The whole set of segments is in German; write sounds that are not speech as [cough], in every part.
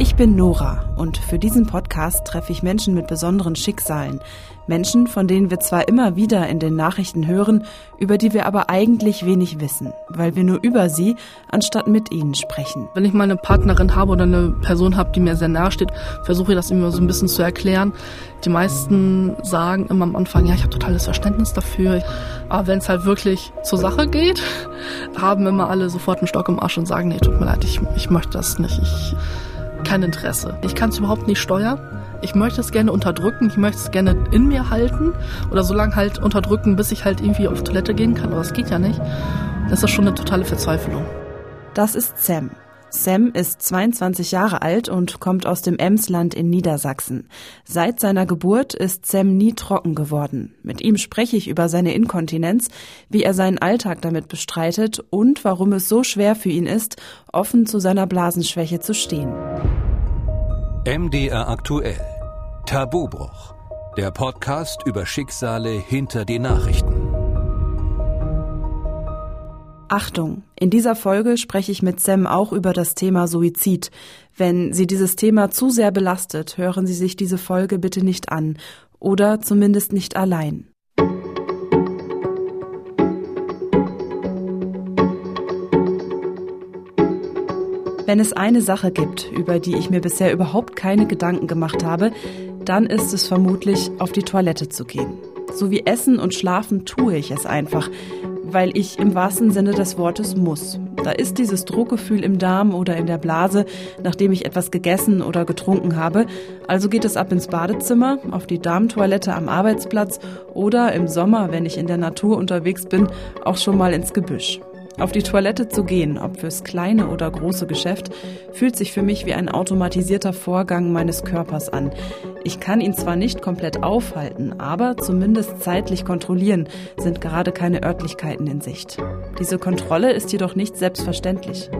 Ich bin Nora und für diesen Podcast treffe ich Menschen mit besonderen Schicksalen. Menschen, von denen wir zwar immer wieder in den Nachrichten hören, über die wir aber eigentlich wenig wissen, weil wir nur über sie anstatt mit ihnen sprechen. Wenn ich mal eine Partnerin habe oder eine Person habe, die mir sehr nahe steht, versuche ich das immer so ein bisschen zu erklären. Die meisten sagen immer am Anfang, ja, ich habe totales Verständnis dafür. Aber wenn es halt wirklich zur Sache geht, [laughs] haben immer alle sofort einen Stock im Arsch und sagen, nee, tut mir leid, ich, ich möchte das nicht. Ich kein Interesse. Ich kann es überhaupt nicht steuern. Ich möchte es gerne unterdrücken, ich möchte es gerne in mir halten oder so lange halt unterdrücken, bis ich halt irgendwie auf Toilette gehen kann, aber es geht ja nicht. Das ist schon eine totale Verzweiflung. Das ist Sam. Sam ist 22 Jahre alt und kommt aus dem Emsland in Niedersachsen. Seit seiner Geburt ist Sam nie trocken geworden. Mit ihm spreche ich über seine Inkontinenz, wie er seinen Alltag damit bestreitet und warum es so schwer für ihn ist, offen zu seiner Blasenschwäche zu stehen. MDR aktuell. Tabubruch. Der Podcast über Schicksale hinter die Nachrichten. Achtung, in dieser Folge spreche ich mit Sam auch über das Thema Suizid. Wenn Sie dieses Thema zu sehr belastet, hören Sie sich diese Folge bitte nicht an oder zumindest nicht allein. Wenn es eine Sache gibt, über die ich mir bisher überhaupt keine Gedanken gemacht habe, dann ist es vermutlich, auf die Toilette zu gehen. So wie Essen und Schlafen tue ich es einfach weil ich im wahrsten Sinne des Wortes muss. Da ist dieses Druckgefühl im Darm oder in der Blase, nachdem ich etwas gegessen oder getrunken habe. Also geht es ab ins Badezimmer, auf die Darmtoilette am Arbeitsplatz oder im Sommer, wenn ich in der Natur unterwegs bin, auch schon mal ins Gebüsch. Auf die Toilette zu gehen, ob fürs kleine oder große Geschäft, fühlt sich für mich wie ein automatisierter Vorgang meines Körpers an. Ich kann ihn zwar nicht komplett aufhalten, aber zumindest zeitlich kontrollieren, sind gerade keine Örtlichkeiten in Sicht. Diese Kontrolle ist jedoch nicht selbstverständlich.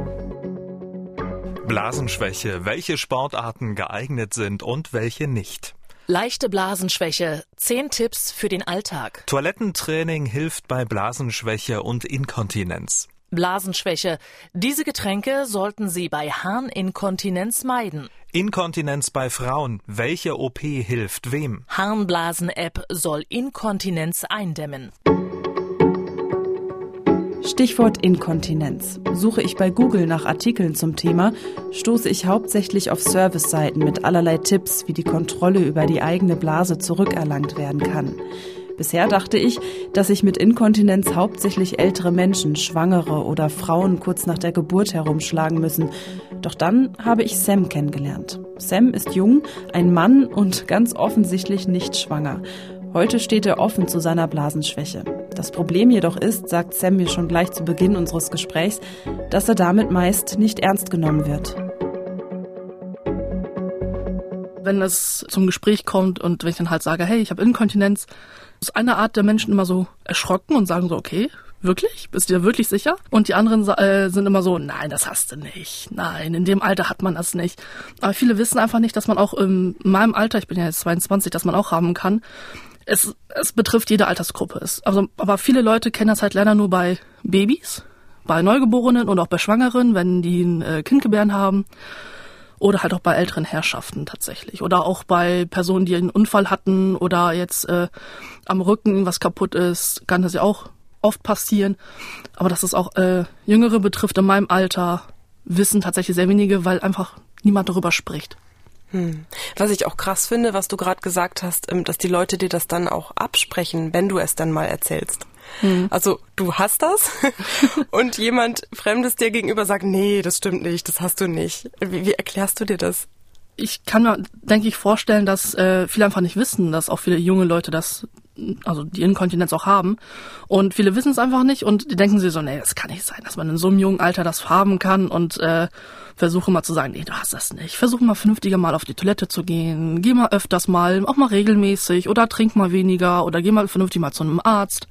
Blasenschwäche, welche Sportarten geeignet sind und welche nicht. Leichte Blasenschwäche. Zehn Tipps für den Alltag. Toilettentraining hilft bei Blasenschwäche und Inkontinenz. Blasenschwäche. Diese Getränke sollten Sie bei Harninkontinenz meiden. Inkontinenz bei Frauen. Welche OP hilft wem? Harnblasen-App soll Inkontinenz eindämmen. Stichwort Inkontinenz. Suche ich bei Google nach Artikeln zum Thema, stoße ich hauptsächlich auf Service-Seiten mit allerlei Tipps, wie die Kontrolle über die eigene Blase zurückerlangt werden kann. Bisher dachte ich, dass sich mit Inkontinenz hauptsächlich ältere Menschen, Schwangere oder Frauen kurz nach der Geburt herumschlagen müssen. Doch dann habe ich Sam kennengelernt. Sam ist jung, ein Mann und ganz offensichtlich nicht schwanger. Heute steht er offen zu seiner Blasenschwäche. Das Problem jedoch ist, sagt Sam mir schon gleich zu Beginn unseres Gesprächs, dass er damit meist nicht ernst genommen wird. Wenn es zum Gespräch kommt und wenn ich dann halt sage, hey, ich habe Inkontinenz, ist eine Art der Menschen immer so erschrocken und sagen so, okay, Wirklich? Bist du dir wirklich sicher? Und die anderen äh, sind immer so, nein, das hast du nicht. Nein, in dem Alter hat man das nicht. Aber viele wissen einfach nicht, dass man auch in meinem Alter, ich bin ja jetzt 22, dass man auch haben kann es, es betrifft jede Altersgruppe. Es, also, aber viele Leute kennen das halt leider nur bei Babys, bei Neugeborenen und auch bei Schwangeren, wenn die ein äh, Kind gebären haben. Oder halt auch bei älteren Herrschaften tatsächlich. Oder auch bei Personen, die einen Unfall hatten oder jetzt äh, am Rücken was kaputt ist, kann das ja auch oft passieren. Aber dass es auch äh, Jüngere betrifft in meinem Alter, wissen tatsächlich sehr wenige, weil einfach niemand darüber spricht. Hm. Was ich auch krass finde, was du gerade gesagt hast, ähm, dass die Leute dir das dann auch absprechen, wenn du es dann mal erzählst. Hm. Also du hast das [laughs] und jemand Fremdes dir gegenüber sagt, nee, das stimmt nicht, das hast du nicht. Wie, wie erklärst du dir das? Ich kann mir, denke ich, vorstellen, dass äh, viele einfach nicht wissen, dass auch viele junge Leute das also die Inkontinenz auch haben. Und viele wissen es einfach nicht und die denken sich so, nee, das kann nicht sein, dass man in so einem jungen Alter das haben kann und äh, versuche mal zu sagen, nee, du hast das nicht. Versuche mal vernünftiger mal auf die Toilette zu gehen. Geh mal öfters mal, auch mal regelmäßig oder trink mal weniger oder geh mal vernünftig mal zu einem Arzt.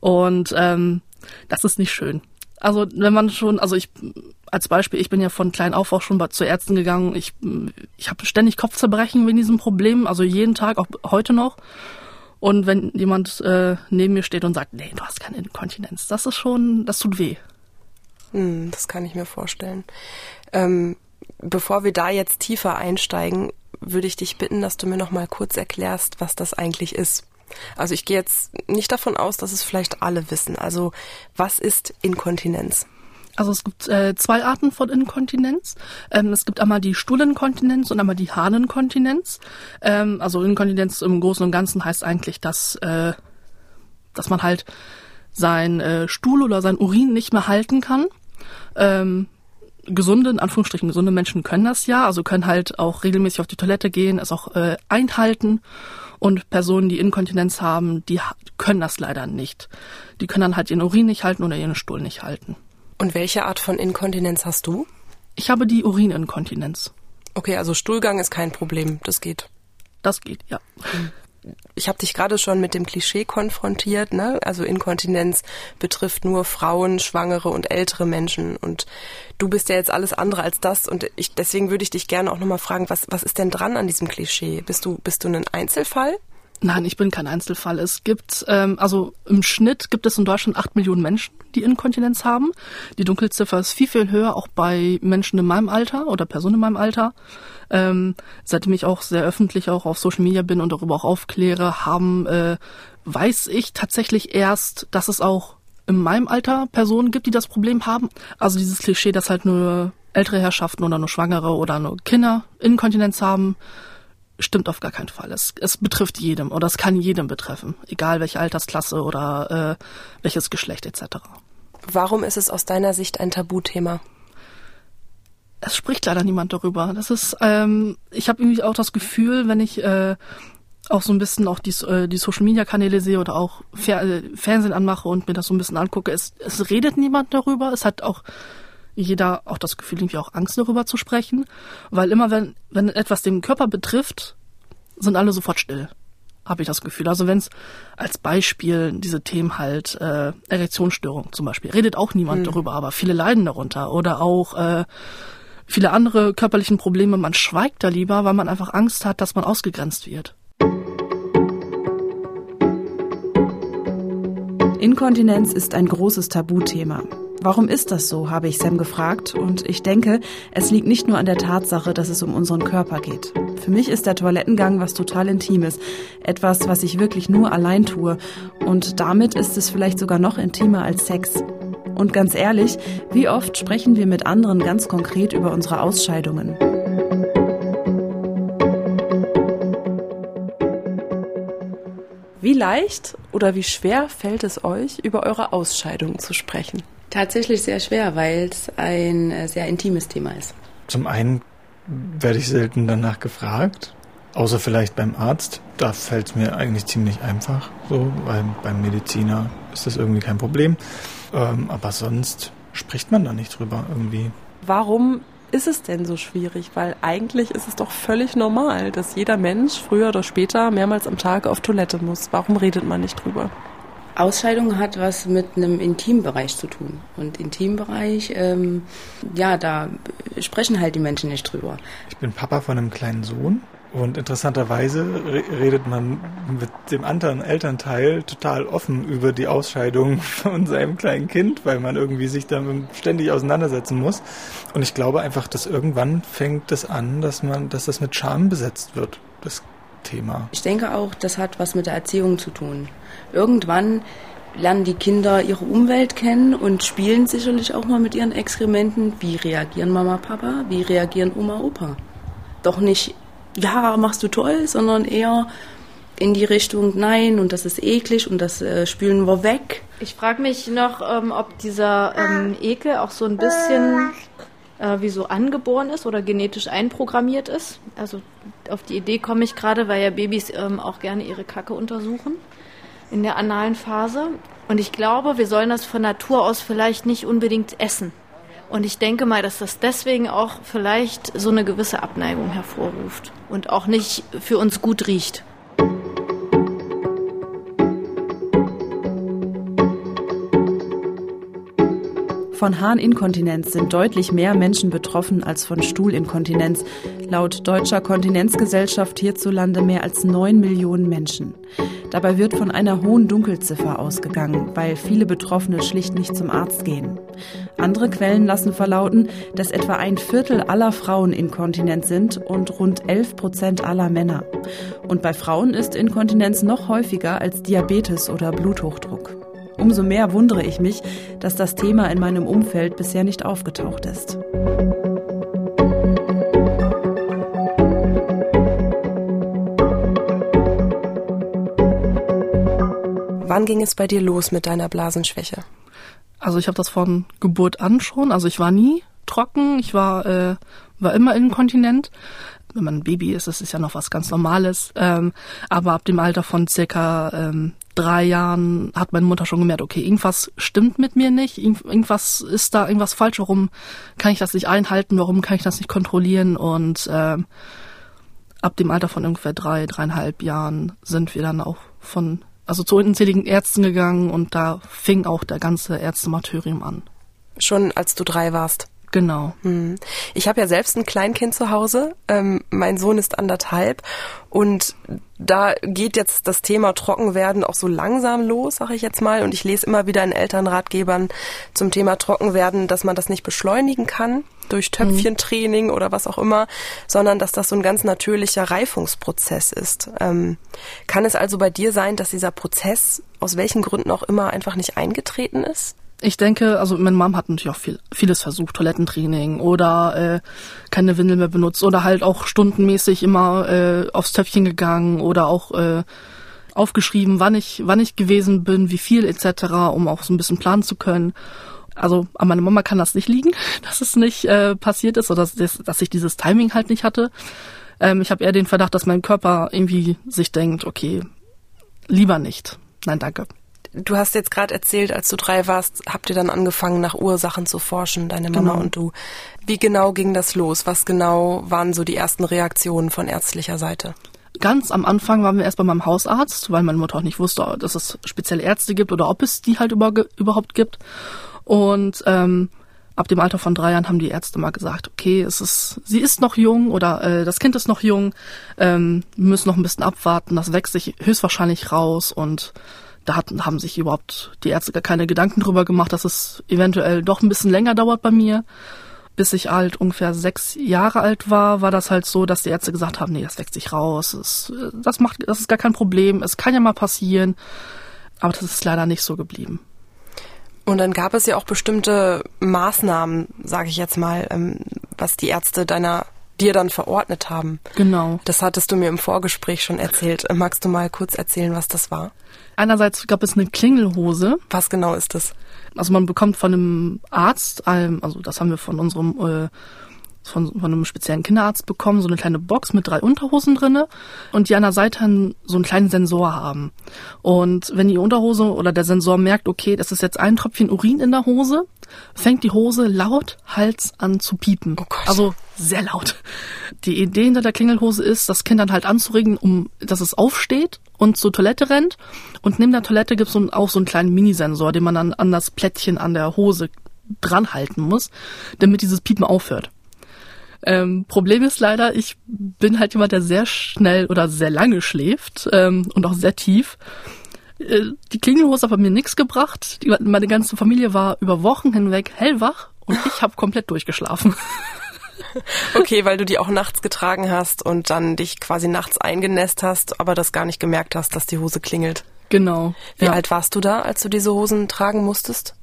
Und ähm, das ist nicht schön. Also wenn man schon, also ich als Beispiel, ich bin ja von klein auf auch schon zu Ärzten gegangen. Ich, ich habe ständig Kopfzerbrechen wegen diesem Problem, also jeden Tag, auch heute noch. Und wenn jemand äh, neben mir steht und sagt, nee, du hast keine Inkontinenz, das ist schon, das tut weh. Hm, das kann ich mir vorstellen. Ähm, Bevor wir da jetzt tiefer einsteigen, würde ich dich bitten, dass du mir noch mal kurz erklärst, was das eigentlich ist. Also ich gehe jetzt nicht davon aus, dass es vielleicht alle wissen. Also was ist Inkontinenz? Also es gibt äh, zwei Arten von Inkontinenz. Ähm, es gibt einmal die Stuhlinkontinenz und einmal die Harninkontinenz. Ähm, also Inkontinenz im Großen und Ganzen heißt eigentlich, dass, äh, dass man halt sein äh, Stuhl oder sein Urin nicht mehr halten kann. Ähm, gesunde, in Anführungsstrichen gesunde Menschen können das ja, also können halt auch regelmäßig auf die Toilette gehen, es auch äh, einhalten. Und Personen, die Inkontinenz haben, die können das leider nicht. Die können dann halt ihren Urin nicht halten oder ihren Stuhl nicht halten. Und welche Art von Inkontinenz hast du? Ich habe die Urininkontinenz. Okay, also Stuhlgang ist kein Problem, das geht. Das geht, ja. Ich habe dich gerade schon mit dem Klischee konfrontiert, ne? Also Inkontinenz betrifft nur Frauen, Schwangere und ältere Menschen und du bist ja jetzt alles andere als das und ich deswegen würde ich dich gerne auch nochmal fragen, was was ist denn dran an diesem Klischee? Bist du bist du ein Einzelfall? Nein, ich bin kein Einzelfall. Es gibt, ähm, also im Schnitt gibt es in Deutschland acht Millionen Menschen, die Inkontinenz haben. Die Dunkelziffer ist viel, viel höher, auch bei Menschen in meinem Alter oder Personen in meinem Alter. Ähm, seitdem ich auch sehr öffentlich auch auf Social Media bin und darüber auch aufkläre, haben, äh, weiß ich tatsächlich erst, dass es auch in meinem Alter Personen gibt, die das Problem haben. Also dieses Klischee, dass halt nur ältere Herrschaften oder nur Schwangere oder nur Kinder Inkontinenz haben, stimmt auf gar keinen Fall. Es, es betrifft jedem oder es kann jedem betreffen, egal welche Altersklasse oder äh, welches Geschlecht etc. Warum ist es aus deiner Sicht ein Tabuthema? Es spricht leider niemand darüber. Das ist, ähm, ich habe irgendwie auch das Gefühl, wenn ich äh, auch so ein bisschen auch die, äh, die Social Media Kanäle sehe oder auch Fer äh, Fernsehen anmache und mir das so ein bisschen angucke, es, es redet niemand darüber. Es hat auch jeder auch das Gefühl, irgendwie auch Angst darüber zu sprechen, weil immer wenn, wenn etwas den Körper betrifft, sind alle sofort still, habe ich das Gefühl. Also wenn es als Beispiel diese Themen halt, äh, Erektionsstörung zum Beispiel, redet auch niemand mhm. darüber, aber viele leiden darunter oder auch äh, viele andere körperlichen Probleme, man schweigt da lieber, weil man einfach Angst hat, dass man ausgegrenzt wird. Inkontinenz ist ein großes Tabuthema. Warum ist das so, habe ich Sam gefragt und ich denke, es liegt nicht nur an der Tatsache, dass es um unseren Körper geht. Für mich ist der Toilettengang was total Intimes, etwas, was ich wirklich nur allein tue und damit ist es vielleicht sogar noch intimer als Sex. Und ganz ehrlich, wie oft sprechen wir mit anderen ganz konkret über unsere Ausscheidungen? Wie leicht oder wie schwer fällt es euch, über eure Ausscheidungen zu sprechen? Tatsächlich sehr schwer, weil es ein äh, sehr intimes Thema ist. Zum einen werde ich selten danach gefragt, außer vielleicht beim Arzt. Da fällt es mir eigentlich ziemlich einfach, so, weil beim Mediziner ist das irgendwie kein Problem. Ähm, aber sonst spricht man da nicht drüber irgendwie. Warum ist es denn so schwierig? Weil eigentlich ist es doch völlig normal, dass jeder Mensch früher oder später mehrmals am Tag auf Toilette muss. Warum redet man nicht drüber? Ausscheidung hat was mit einem Intimbereich zu tun. Und Intimbereich, ähm, ja, da sprechen halt die Menschen nicht drüber. Ich bin Papa von einem kleinen Sohn und interessanterweise redet man mit dem anderen Elternteil total offen über die Ausscheidung von seinem kleinen Kind, weil man irgendwie sich damit ständig auseinandersetzen muss. Und ich glaube einfach, dass irgendwann fängt es das an, dass man, dass das mit Scham besetzt wird. Das Thema. Ich denke auch, das hat was mit der Erziehung zu tun. Irgendwann lernen die Kinder ihre Umwelt kennen und spielen sicherlich auch mal mit ihren Exkrementen. Wie reagieren Mama, Papa? Wie reagieren Oma, Opa? Doch nicht, ja, machst du toll, sondern eher in die Richtung, nein, und das ist eklig und das äh, spülen wir weg. Ich frage mich noch, ähm, ob dieser ähm, Ekel auch so ein bisschen äh, wie so angeboren ist oder genetisch einprogrammiert ist. Also auf die Idee komme ich gerade, weil ja Babys ähm, auch gerne ihre Kacke untersuchen in der analen Phase. Und ich glaube, wir sollen das von Natur aus vielleicht nicht unbedingt essen. Und ich denke mal, dass das deswegen auch vielleicht so eine gewisse Abneigung hervorruft und auch nicht für uns gut riecht. Von Harninkontinenz sind deutlich mehr Menschen betroffen als von Stuhlinkontinenz. Laut Deutscher Kontinenzgesellschaft hierzulande mehr als neun Millionen Menschen. Dabei wird von einer hohen Dunkelziffer ausgegangen, weil viele Betroffene schlicht nicht zum Arzt gehen. Andere Quellen lassen verlauten, dass etwa ein Viertel aller Frauen inkontinent sind und rund 11 Prozent aller Männer. Und bei Frauen ist Inkontinenz noch häufiger als Diabetes oder Bluthochdruck. Umso mehr wundere ich mich, dass das Thema in meinem Umfeld bisher nicht aufgetaucht ist. Wann ging es bei dir los mit deiner Blasenschwäche? Also ich habe das von Geburt an schon. Also ich war nie trocken, ich war, äh, war immer inkontinent. Wenn man ein Baby ist, das ist ja noch was ganz Normales. Ähm, aber ab dem Alter von circa ähm, drei Jahren hat meine Mutter schon gemerkt, okay, irgendwas stimmt mit mir nicht, irgendwas ist da, irgendwas falsch, warum kann ich das nicht einhalten, warum kann ich das nicht kontrollieren und ähm, ab dem Alter von ungefähr drei, dreieinhalb Jahren sind wir dann auch von also zu unzähligen Ärzten gegangen und da fing auch der ganze Ärztemartyrium an. Schon als du drei warst? Genau. Hm. Ich habe ja selbst ein Kleinkind zu Hause. Ähm, mein Sohn ist anderthalb und da geht jetzt das Thema Trockenwerden auch so langsam los, sage ich jetzt mal. Und ich lese immer wieder in Elternratgebern zum Thema Trockenwerden, dass man das nicht beschleunigen kann durch Töpfchentraining oder was auch immer, sondern dass das so ein ganz natürlicher Reifungsprozess ist. Ähm, kann es also bei dir sein, dass dieser Prozess aus welchen Gründen auch immer einfach nicht eingetreten ist? Ich denke, also meine Mom hat natürlich auch viel, vieles versucht, Toilettentraining oder äh, keine Windel mehr benutzt oder halt auch stundenmäßig immer äh, aufs Töpfchen gegangen oder auch äh, aufgeschrieben, wann ich, wann ich gewesen bin, wie viel etc., um auch so ein bisschen planen zu können. Also an meiner Mama kann das nicht liegen, [laughs] dass es nicht äh, passiert ist oder dass, dass ich dieses Timing halt nicht hatte. Ähm, ich habe eher den Verdacht, dass mein Körper irgendwie sich denkt, okay, lieber nicht. Nein, danke. Du hast jetzt gerade erzählt, als du drei warst, habt ihr dann angefangen, nach Ursachen zu forschen, deine Mama Genau. und du. Wie genau ging das los? Was genau waren so die ersten Reaktionen von ärztlicher Seite? Ganz am Anfang waren wir erst bei meinem Hausarzt, weil meine Mutter auch nicht wusste, dass es spezielle Ärzte gibt oder ob es die halt über, überhaupt gibt. Und ähm, ab dem Alter von drei Jahren haben die Ärzte mal gesagt, okay, es ist, sie ist noch jung oder äh, das Kind ist noch jung, ähm, wir müssen noch ein bisschen abwarten, das wächst sich höchstwahrscheinlich raus und da hatten, haben sich überhaupt die Ärzte gar keine Gedanken drüber gemacht, dass es eventuell doch ein bisschen länger dauert bei mir. Bis ich halt ungefähr sechs Jahre alt war, war das halt so, dass die Ärzte gesagt haben, nee, das wächst sich raus, das, das macht, das ist gar kein Problem, es kann ja mal passieren. Aber das ist leider nicht so geblieben. Und dann gab es ja auch bestimmte Maßnahmen, sage ich jetzt mal, ähm, was die Ärzte deiner dir dann verordnet haben. Genau. Das hattest du mir im Vorgespräch schon erzählt. Äh, Magst du mal kurz erzählen, was das war? Einerseits gab es eine Klingelhose. Was genau ist das? Also man bekommt von einem Arzt, also das haben wir von unserem äh, von, von einem speziellen Kinderarzt bekommen, so eine kleine Box mit drei Unterhosen drinne und die an der Seite so einen kleinen Sensor haben. Und wenn die Unterhose oder der Sensor merkt, okay, das ist jetzt ein Tröpfchen Urin in der Hose, fängt die Hose laut Hals an zu piepen. Oh Gott. Also sehr laut. Die Idee hinter der Klingelhose ist, das Kind dann halt anzuregen, um dass es aufsteht und zur Toilette rennt. Und neben der Toilette gibt es auch so einen kleinen Minisensor, den man dann an das Plättchen an der Hose dran halten muss, damit dieses Piepen aufhört. Ähm, Problem ist leider, ich bin halt jemand, der sehr schnell oder sehr lange schläft ähm, und auch sehr tief. Äh, Die Klingelhose hat bei mir nichts gebracht. Die, meine ganze Familie war über Wochen hinweg hellwach und ich habe komplett durchgeschlafen. [laughs] Okay, weil du die auch nachts getragen hast und dann dich quasi nachts eingenässt hast, aber das gar nicht gemerkt hast, dass die Hose klingelt. Genau. Wie ja. alt warst du da, als du diese Hosen tragen musstest?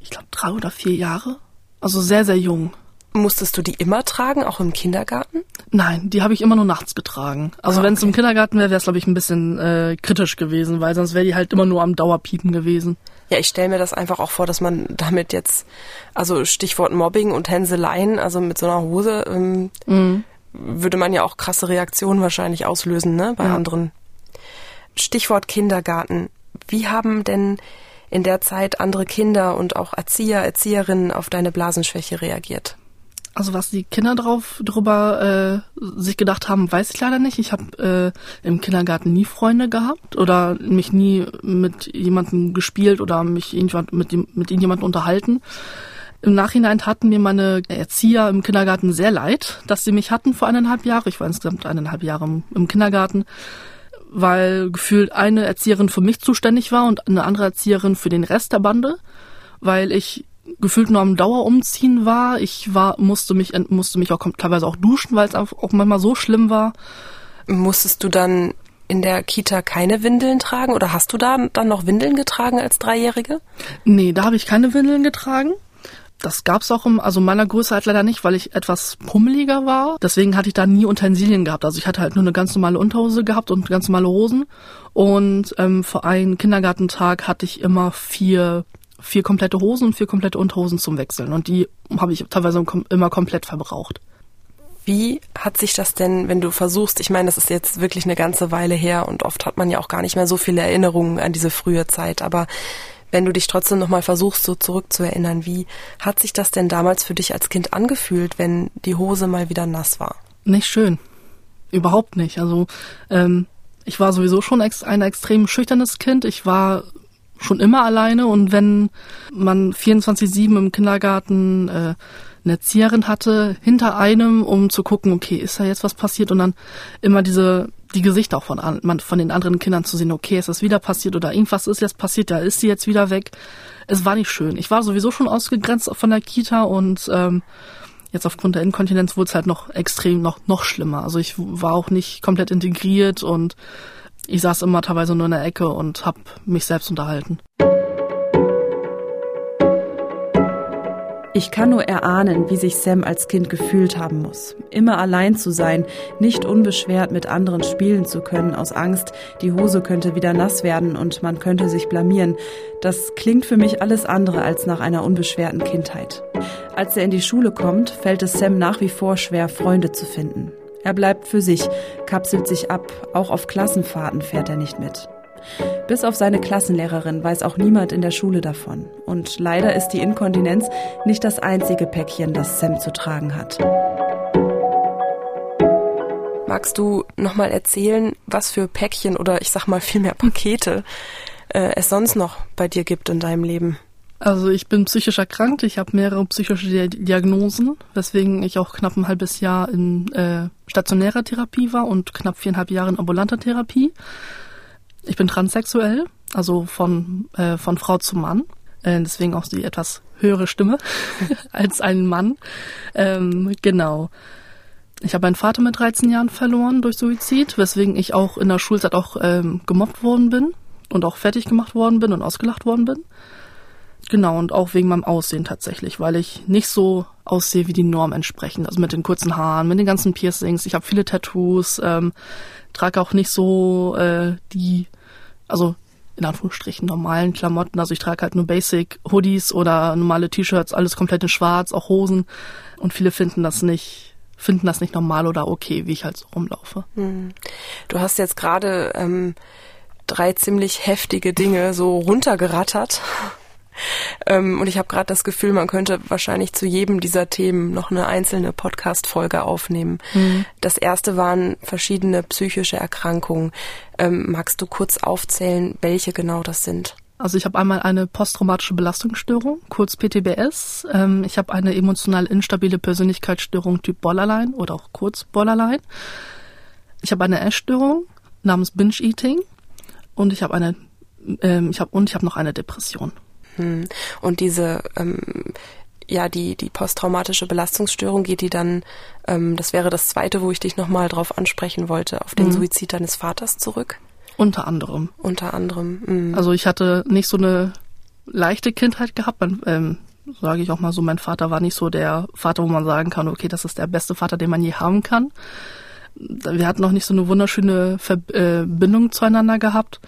Ich glaube drei oder vier Jahre. Also sehr, sehr jung. Musstest du die immer tragen, auch im Kindergarten? Nein, die habe ich immer nur nachts getragen. Also Ah, wenn es im. Kindergarten wäre, wäre es glaube ich ein bisschen äh, kritisch gewesen, weil sonst wäre die halt immer nur am Dauerpiepen gewesen. Ja, ich stelle mir das einfach auch vor, dass man damit jetzt, also Stichwort Mobbing und Hänseleien, also mit so einer Hose, ähm, Mhm. würde man ja auch krasse Reaktionen wahrscheinlich auslösen, ne, bei Ja. anderen. Stichwort Kindergarten. Wie haben denn in der Zeit andere Kinder und auch Erzieher, Erzieherinnen auf deine Blasenschwäche reagiert? Also was die Kinder drauf drüber äh, sich gedacht haben, weiß ich leider nicht. Ich habe äh, im Kindergarten nie Freunde gehabt oder mich nie mit jemandem gespielt oder mich irgendwann mit dem, mit irgendjemandem unterhalten. Im Nachhinein taten mir meine Erzieher im Kindergarten sehr leid, dass sie mich hatten vor eineinhalb Jahren. Ich war insgesamt eineinhalb Jahre im, im Kindergarten, weil gefühlt eine Erzieherin für mich zuständig war und eine andere Erzieherin für den Rest der Bande, weil ich gefühlt nur am Dauerumziehen war. Ich war, musste mich, musste mich auch teilweise auch duschen, weil es auch manchmal so schlimm war. Musstest du dann in der Kita keine Windeln tragen oder hast du da dann noch Windeln getragen als Dreijährige? Nee, da habe ich keine Windeln getragen. Das gab's auch im, also meiner Größe halt leider nicht, weil ich etwas pummeliger war. Deswegen hatte ich da nie Utensilien gehabt. Also ich hatte halt nur eine ganz normale Unterhose gehabt und ganz normale Hosen. Und ähm, für einen Kindergartentag hatte ich immer vier vier komplette Hosen und vier komplette Unterhosen zum Wechseln. Und die habe ich teilweise immer komplett verbraucht. Wie hat sich das denn, wenn du versuchst, ich meine, das ist jetzt wirklich eine ganze Weile her und oft hat man ja auch gar nicht mehr so viele Erinnerungen an diese frühe Zeit, aber wenn du dich trotzdem nochmal versuchst, so zurückzuerinnern, wie hat sich das denn damals für dich als Kind angefühlt, wenn die Hose mal wieder nass war? Nicht schön. Überhaupt nicht. Also ähm, ich war sowieso schon ein extrem schüchternes Kind. Ich war schon immer alleine und wenn man 24-7 im Kindergarten äh, eine Erzieherin hatte hinter einem, um zu gucken, okay, ist da jetzt was passiert und dann immer diese die Gesichter auch von, von den anderen Kindern zu sehen, okay, ist das wieder passiert oder irgendwas ist jetzt passiert, da ist sie jetzt wieder weg. Es war nicht schön. Ich war sowieso schon ausgegrenzt von der Kita und ähm, jetzt aufgrund der Inkontinenz wurde es halt noch extrem, noch, noch schlimmer. Also ich war auch nicht komplett integriert und ich saß immer teilweise nur in der Ecke und habe mich selbst unterhalten. Ich kann nur erahnen, wie sich Sam als Kind gefühlt haben muss. Immer allein zu sein, nicht unbeschwert mit anderen spielen zu können, aus Angst, die Hose könnte wieder nass werden und man könnte sich blamieren. Das klingt für mich alles andere als nach einer unbeschwerten Kindheit. Als er in die Schule kommt, fällt es Sam nach wie vor schwer, Freunde zu finden. Er bleibt für sich, kapselt sich ab, auch auf Klassenfahrten fährt er nicht mit. Bis auf seine Klassenlehrerin weiß auch niemand in der Schule davon. Und leider ist die Inkontinenz nicht das einzige Päckchen, das Sam zu tragen hat. Magst du nochmal erzählen, was für Päckchen oder ich sag mal vielmehr Pakete äh, es sonst noch bei dir gibt in deinem Leben? Also ich bin psychisch erkrankt, ich habe mehrere psychische Diagnosen, weswegen ich auch knapp ein halbes Jahr in äh, stationärer Therapie war und knapp viereinhalb Jahre in ambulanter Therapie. Ich bin transsexuell, also von, äh, von Frau zu Mann. Äh, deswegen auch die etwas höhere Stimme [laughs] als ein Mann. Ähm, genau. Ich habe meinen Vater mit 13 Jahren verloren durch Suizid, weswegen ich auch in der Schulzeit auch ähm, gemobbt worden bin und auch fertig gemacht worden bin und ausgelacht worden bin. Genau, und auch wegen meinem Aussehen tatsächlich, weil ich nicht so aussehe wie die Norm entsprechend. Also mit den kurzen Haaren, mit den ganzen Piercings. Ich habe viele Tattoos, ähm, trage auch nicht so äh, die also in Anführungsstrichen normalen Klamotten. Also ich trage halt nur Basic Hoodies oder normale T-Shirts, alles komplett in schwarz, auch Hosen. Und viele finden das nicht, finden das nicht normal oder okay, wie ich halt so rumlaufe. Hm. Du hast jetzt gerade ähm, drei ziemlich heftige Dinge so runtergerattert. Ähm, und ich habe gerade das Gefühl, man könnte wahrscheinlich zu jedem dieser Themen noch eine einzelne Podcast-Folge aufnehmen. Mhm. Das erste waren verschiedene psychische Erkrankungen. Ähm, magst du kurz aufzählen, welche genau das sind? Also ich habe einmal eine posttraumatische Belastungsstörung, kurz PTBS. Ähm, ich habe eine emotional instabile Persönlichkeitsstörung Typ Borderline oder auch kurz Borderline. Ich habe eine Essstörung namens Binge Eating und ich habe eine ähm, ich habe und ich habe noch eine Depression. Hm. Und diese, ähm, ja, die, die posttraumatische Belastungsstörung geht die dann, ähm, das wäre das zweite, wo ich dich nochmal drauf ansprechen wollte, auf den mhm. Suizid deines Vaters zurück? Unter anderem. Unter anderem. Mh. Also ich hatte nicht so eine leichte Kindheit gehabt. Mein, ähm, sage ich auch mal so, mein Vater war nicht so der Vater, wo man sagen kann, okay, das ist der beste Vater, den man je haben kann. Wir hatten noch nicht so eine wunderschöne Verbindung äh, zueinander gehabt.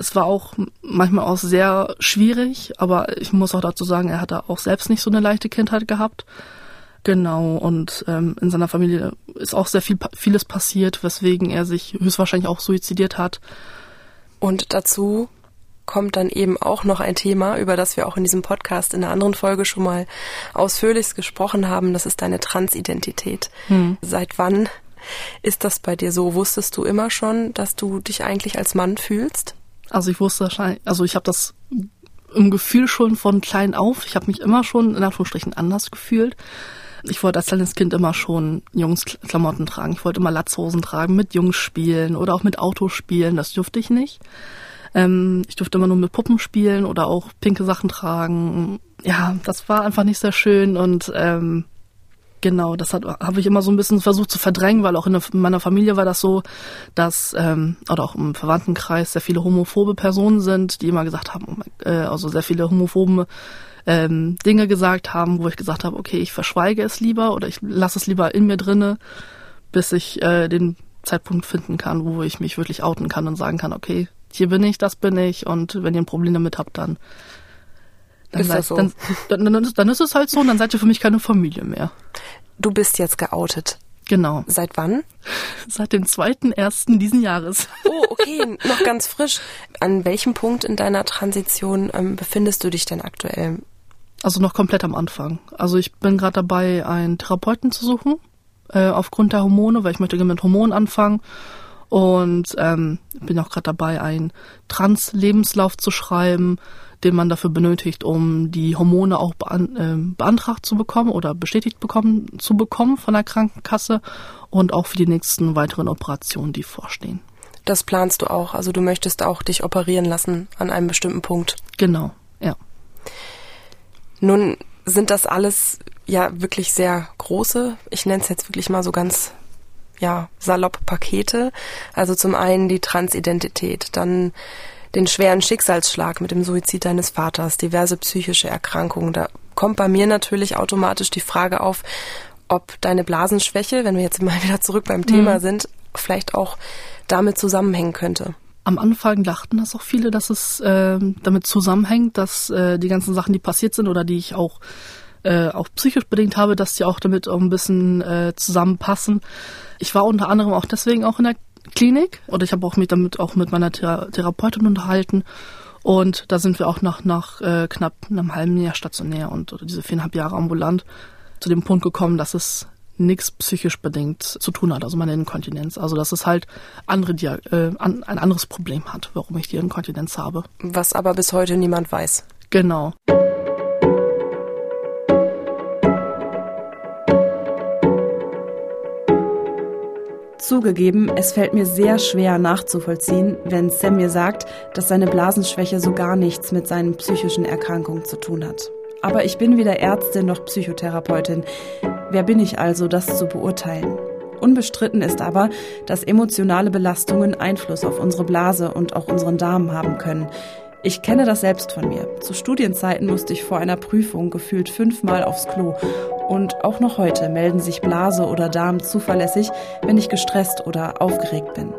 Es war auch manchmal auch sehr schwierig, aber ich muss auch dazu sagen, er hatte auch selbst nicht so eine leichte Kindheit gehabt. Genau, und ähm, in seiner Familie ist auch sehr viel vieles passiert, weswegen er sich höchstwahrscheinlich auch suizidiert hat. Und dazu kommt dann eben auch noch ein Thema, über das wir auch in diesem Podcast in einer anderen Folge schon mal ausführlichst gesprochen haben. Das ist deine Transidentität. Hm. Seit wann ist das bei dir so? Wusstest du immer schon, dass du dich eigentlich als Mann fühlst? Also ich wusste wahrscheinlich, also ich habe das im Gefühl schon von klein auf. Ich habe mich immer schon in Anführungsstrichen anders gefühlt. Ich wollte als kleines Kind immer schon Jungsklamotten tragen. Ich wollte immer Latzhosen tragen, mit Jungs spielen oder auch mit Autos spielen. Das durfte ich nicht. Ähm, ich durfte immer nur mit Puppen spielen oder auch pinke Sachen tragen. Ja, das war einfach nicht sehr schön und ähm, Genau, das habe ich immer so ein bisschen versucht zu verdrängen, weil auch in, der, in meiner Familie war das so, dass ähm, oder auch im Verwandtenkreis sehr viele homophobe Personen sind, die immer gesagt haben, äh, also sehr viele homophobe ähm, Dinge gesagt haben, wo ich gesagt habe, okay, ich verschweige es lieber oder ich lasse es lieber in mir drinne, bis ich äh, den Zeitpunkt finden kann, wo ich mich wirklich outen kann und sagen kann, okay, hier bin ich, das bin ich und wenn ihr ein Problem damit habt, dann dann, ist das so? dann, dann, dann, dann ist es halt so und dann seid ihr für mich keine Familie mehr. Du bist jetzt geoutet. Genau. Seit wann? Seit dem 2.1. diesen Jahres. Oh, okay, noch ganz frisch. An welchem Punkt in deiner Transition ähm, befindest du dich denn aktuell? Also noch komplett am Anfang. Also ich bin gerade dabei, einen Therapeuten zu suchen, äh, aufgrund der Hormone, weil ich möchte gerne mit Hormonen anfangen. Und ähm, bin auch gerade dabei, einen Trans-Lebenslauf zu schreiben, den man dafür benötigt, um die Hormone auch bean äh, beantragt zu bekommen oder bestätigt bekommen zu bekommen von der Krankenkasse und auch für die nächsten weiteren Operationen, die vorstehen. Das planst du auch, also du möchtest auch dich operieren lassen an einem bestimmten Punkt. Genau, ja. Nun sind das alles ja wirklich sehr große, ich nenne es jetzt wirklich mal so ganz ja, salopp Pakete. Also zum einen die Transidentität, dann den schweren Schicksalsschlag mit dem Suizid deines Vaters, diverse psychische Erkrankungen. Da kommt bei mir natürlich automatisch die Frage auf, ob deine Blasenschwäche, wenn wir jetzt mal [laughs] wieder zurück beim Thema mhm. sind, vielleicht auch damit zusammenhängen könnte. Am Anfang dachten das auch viele, dass es äh, damit zusammenhängt, dass äh, die ganzen Sachen, die passiert sind oder die ich auch äh, auch psychisch bedingt habe, dass die auch damit auch ein bisschen äh, zusammenpassen. Ich war unter anderem auch deswegen auch in der Klinik oder ich habe auch mich damit auch mit meiner Thera Therapeutin unterhalten und da sind wir auch nach, nach äh, knapp einem halben Jahr stationär und oder diese viereinhalb Jahre ambulant zu dem Punkt gekommen, dass es nichts psychisch bedingt zu tun hat, also meine Inkontinenz. Also dass es halt andere Dia äh, an, ein anderes Problem hat, warum ich die Inkontinenz habe. Was aber bis heute niemand weiß. Genau. Zugegeben, es fällt mir sehr schwer nachzuvollziehen, wenn Sam mir sagt, dass seine Blasenschwäche so gar nichts mit seinen psychischen Erkrankungen zu tun hat. Aber ich bin weder Ärztin noch Psychotherapeutin. Wer bin ich also, das zu beurteilen? Unbestritten ist aber, dass emotionale Belastungen Einfluss auf unsere Blase und auch unseren Darm haben können. Ich kenne das selbst von mir. Zu Studienzeiten musste ich vor einer Prüfung gefühlt fünfmal aufs Klo. Und auch noch heute melden sich Blase oder Darm zuverlässig, wenn ich gestresst oder aufgeregt bin.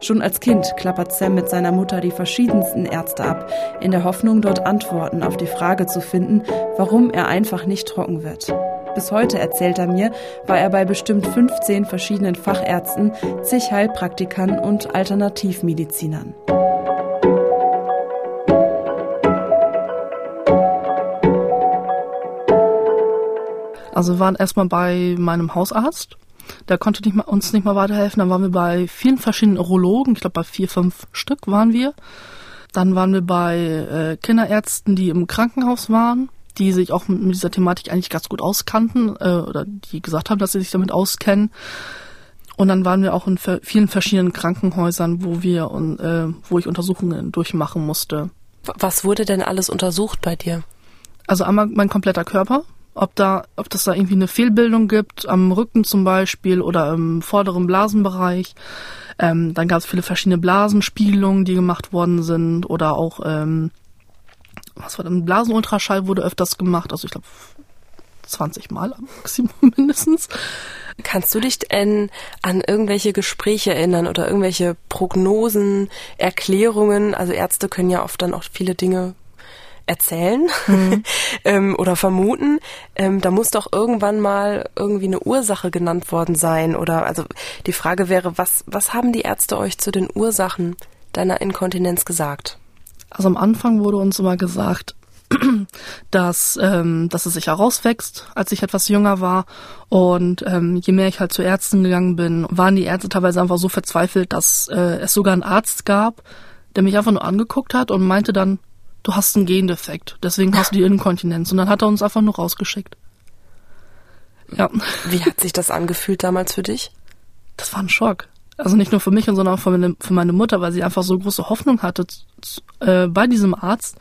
Schon als Kind klappert Sam mit seiner Mutter die verschiedensten Ärzte ab, in der Hoffnung, dort Antworten auf die Frage zu finden, warum er einfach nicht trocken wird. Bis heute, erzählt er mir, war er bei bestimmt 15 verschiedenen Fachärzten, zig Heilpraktikern und Alternativmedizinern. Also wir waren erstmal bei meinem Hausarzt. Der konnte nicht mal, uns nicht mal weiterhelfen. Dann waren wir bei vielen verschiedenen Urologen. Ich glaube, bei vier, fünf Stück waren wir. Dann waren wir bei äh, Kinderärzten, die im Krankenhaus waren, die sich auch mit, mit dieser Thematik eigentlich ganz gut auskannten äh, oder die gesagt haben, dass sie sich damit auskennen. Und dann waren wir auch in vielen verschiedenen Krankenhäusern, wo wir und äh, wo ich Untersuchungen durchmachen musste. Was wurde denn alles untersucht bei dir? Also einmal mein kompletter Körper, ob da, ob das da irgendwie eine Fehlbildung gibt, am Rücken zum Beispiel oder im vorderen Blasenbereich. Ähm, dann gab es viele verschiedene Blasenspiegelungen, die gemacht worden sind oder auch, ähm, was war denn, Blasenultraschall wurde öfters gemacht, also ich glaube 20 Mal am Maximum [laughs] mindestens. Kannst du dich denn an irgendwelche Gespräche erinnern oder irgendwelche Prognosen, Erklärungen? Also Ärzte können ja oft dann auch viele Dinge erzählen mhm. [laughs] ähm, oder vermuten, ähm, da muss doch irgendwann mal irgendwie eine Ursache genannt worden sein. Oder also die Frage wäre, was, was haben die Ärzte euch zu den Ursachen deiner Inkontinenz gesagt? Also am Anfang wurde uns immer gesagt, [clears throat] dass, ähm, dass es sich herauswächst, als ich etwas jünger war. Und ähm, je mehr ich halt zu Ärzten gegangen bin, waren die Ärzte teilweise einfach so verzweifelt, dass äh, es sogar einen Arzt gab, der mich einfach nur angeguckt hat und meinte dann, du hast einen Gendefekt, deswegen hast du die Inkontinenz. Und dann hat er uns einfach nur rausgeschickt. Ja. Wie hat sich das angefühlt damals für dich? Das war ein Schock. Also nicht nur für mich, sondern auch für meine, für meine Mutter, weil sie einfach so große Hoffnung hatte äh, bei diesem Arzt,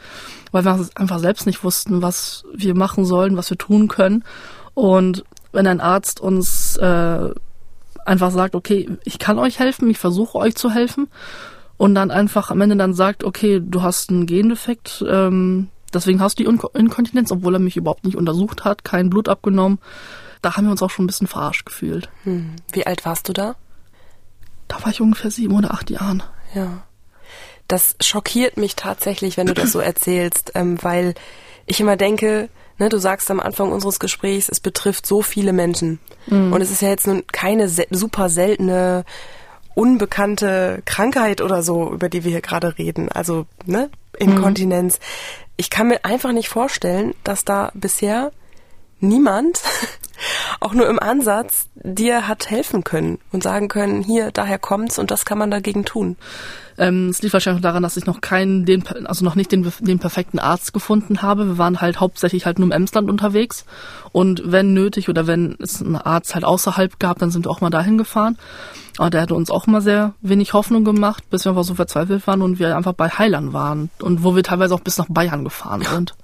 weil wir einfach selbst nicht wussten, was wir machen sollen, was wir tun können. Und wenn ein Arzt uns äh, einfach sagt, okay, ich kann euch helfen, ich versuche euch zu helfen und dann einfach am Ende dann sagt, okay, du hast einen Gendefekt, ähm, deswegen hast du die Inkontinenz, obwohl er mich überhaupt nicht untersucht hat, kein Blut abgenommen. Da haben wir uns auch schon ein bisschen verarscht gefühlt. Hm. Wie alt warst du da? Da war ich ungefähr sieben oder acht Jahren. Ja. Das schockiert mich tatsächlich, wenn du das so erzählst, ähm, weil ich immer denke, ne, du sagst am Anfang unseres Gesprächs, es betrifft so viele Menschen. Mhm. Und es ist ja jetzt nun keine super seltene unbekannte Krankheit oder so, über die wir hier gerade reden. Also, ne, Inkontinenz. Mhm. Ich kann mir einfach nicht vorstellen, dass da bisher niemand, auch nur im Ansatz, dir hat helfen können und sagen können, hier, daher kommt's und das kann man dagegen tun. Ähm, es liegt wahrscheinlich daran, dass ich noch keinen, den, also noch nicht den, den perfekten Arzt gefunden habe. Wir waren halt hauptsächlich halt nur im Emsland unterwegs. Und wenn nötig oder wenn es einen Arzt halt außerhalb gab, dann sind wir auch mal dahin gefahren. Aber der hatte uns auch immer sehr wenig Hoffnung gemacht, bis wir einfach so verzweifelt waren und wir einfach bei Heilern waren. Und wo wir teilweise auch bis nach Bayern gefahren sind.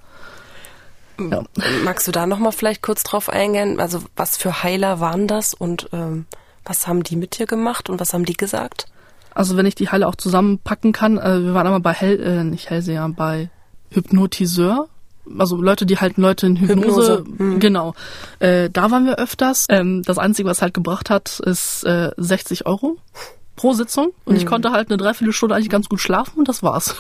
Ja. Magst du da nochmal vielleicht kurz drauf eingehen? Also was für Heiler waren das und ähm, was haben die mit dir gemacht und was haben die gesagt? Also wenn ich die Halle auch zusammenpacken kann, äh, wir waren einmal bei Hell, äh, nicht Hellseher, bei Hypnotiseur. Also Leute, die halten Leute in Hypnose. Hypnose. Mhm. Genau. Äh, da waren wir öfters. Ähm, das Einzige, was halt gebracht hat, ist äh, 60 Euro pro Sitzung. Und mhm. ich konnte halt eine Dreiviertelstunde eigentlich ganz gut schlafen und das war's.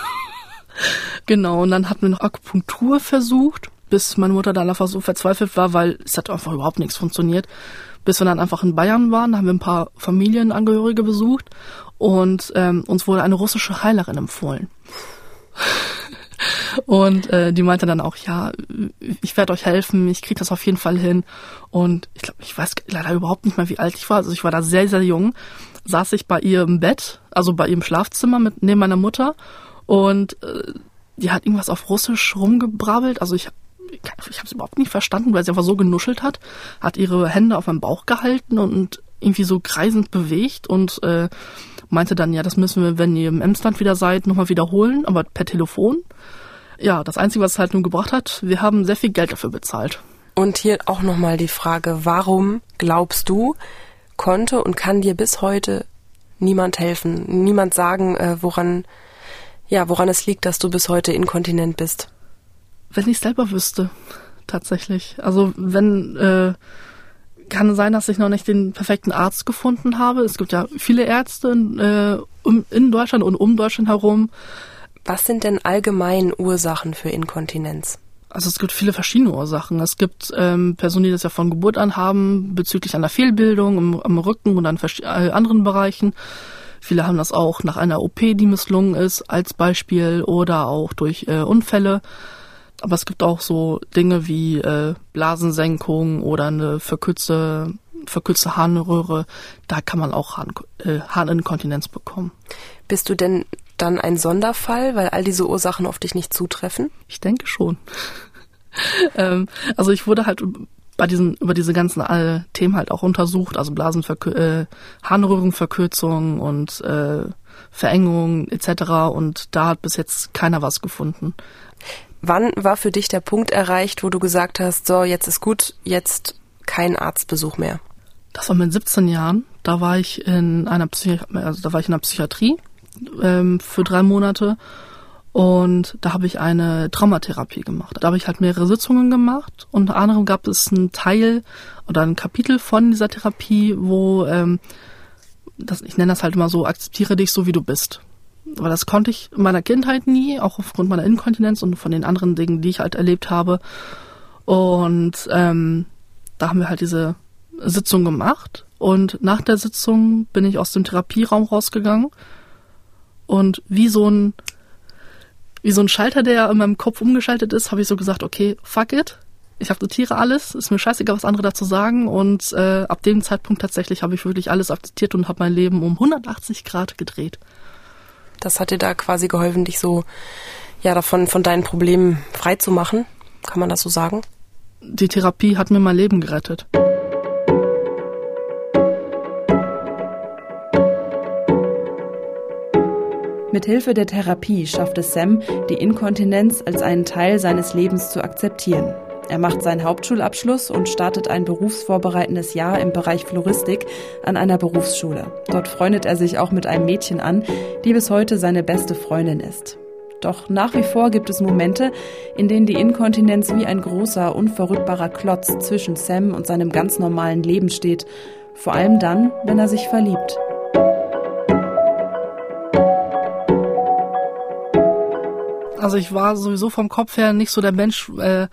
[laughs] genau. Und dann hatten wir noch Akupunktur versucht, bis meine Mutter dann einfach so verzweifelt war, weil es hat einfach überhaupt nichts funktioniert bis wir dann einfach in Bayern waren, haben wir ein paar Familienangehörige besucht und ähm, uns wurde eine russische Heilerin empfohlen. [laughs] Und äh, die meinte dann auch, ja, ich werde euch helfen, ich kriege das auf jeden Fall hin. Und ich glaube, ich weiß leider überhaupt nicht mehr, wie alt ich war. Also ich war da sehr, sehr jung. Saß ich bei ihr im Bett, also bei ihrem Schlafzimmer mit neben meiner Mutter. Und äh, die hat irgendwas auf Russisch rumgebrabbelt. Also ich ich habe es überhaupt nicht verstanden, weil sie einfach so genuschelt hat, hat ihre Hände auf meinem Bauch gehalten und irgendwie so kreisend bewegt und äh, meinte dann, ja, das müssen wir, wenn ihr im Emsland wieder seid, nochmal wiederholen, aber per Telefon. Ja, das Einzige, was es halt nun gebracht hat, wir haben sehr viel Geld dafür bezahlt. Und hier auch nochmal die Frage, warum glaubst du, konnte und kann dir bis heute niemand helfen, niemand sagen, äh, woran, ja, woran es liegt, dass du bis heute inkontinent bist? Wenn ich selber wüsste, tatsächlich. Also wenn äh, kann es sein, dass ich noch nicht den perfekten Arzt gefunden habe. Es gibt ja viele Ärzte äh, um, in Deutschland und um Deutschland herum. Was sind denn allgemein Ursachen für Inkontinenz? Also es gibt viele verschiedene Ursachen. Es gibt ähm, Personen, die das ja von Geburt an haben, bezüglich einer Fehlbildung im, am Rücken und an äh, anderen Bereichen. Viele haben das auch nach einer OP, die misslungen ist, als Beispiel oder auch durch äh, Unfälle. Aber es gibt auch so Dinge wie äh, Blasensenkung oder eine verkürzte, verkürzte Harnröhre. Da kann man auch Harn, äh, Harninkontinenz bekommen. Bist du denn dann ein Sonderfall, weil all diese Ursachen auf dich nicht zutreffen? Ich denke schon. [laughs] ähm, also ich wurde halt bei diesen über diese ganzen äh, Themen halt auch untersucht, also Blasenverkür äh, Harnröhrenverkürzung und äh, Verengung etc. Und da hat bis jetzt keiner was gefunden. Wann war für dich der Punkt erreicht, wo du gesagt hast, so, jetzt ist gut, jetzt kein Arztbesuch mehr? Das war mit 17 Jahren. Da war ich in einer Psychi also da war ich in einer Psychiatrie ähm, für drei Monate und da habe ich eine Traumatherapie gemacht. Da habe ich halt mehrere Sitzungen gemacht. Unter anderem gab es einen Teil oder ein Kapitel von dieser Therapie, wo ähm, das, ich nenne das halt immer so, akzeptiere dich so wie du bist. Aber das konnte ich in meiner Kindheit nie, auch aufgrund meiner Inkontinenz und von den anderen Dingen, die ich halt erlebt habe. Und ähm, da haben wir halt diese Sitzung gemacht. Und nach der Sitzung bin ich aus dem Therapieraum rausgegangen. Und wie so ein, wie so ein Schalter, der in meinem Kopf umgeschaltet ist, habe ich so gesagt, okay, fuck it. Ich akzeptiere alles, ist mir scheißegal, was andere dazu sagen. Und äh, ab dem Zeitpunkt tatsächlich habe ich wirklich alles akzeptiert und habe mein Leben um 180 Grad gedreht. Das hat dir da quasi geholfen, dich so ja, davon, von deinen Problemen frei zu machen. Kann man das so sagen? Die Therapie hat mir mein Leben gerettet. Mit Hilfe der Therapie schafft es Sam, die Inkontinenz als einen Teil seines Lebens zu akzeptieren. Er macht seinen Hauptschulabschluss und startet ein berufsvorbereitendes Jahr im Bereich Floristik an einer Berufsschule. Dort freundet er sich auch mit einem Mädchen an, die bis heute seine beste Freundin ist. Doch nach wie vor gibt es Momente, in denen die Inkontinenz wie ein großer, unverrückbarer Klotz zwischen Sam und seinem ganz normalen Leben steht. Vor allem dann, wenn er sich verliebt. Also ich war sowieso vom Kopf her nicht so der Mensch äh,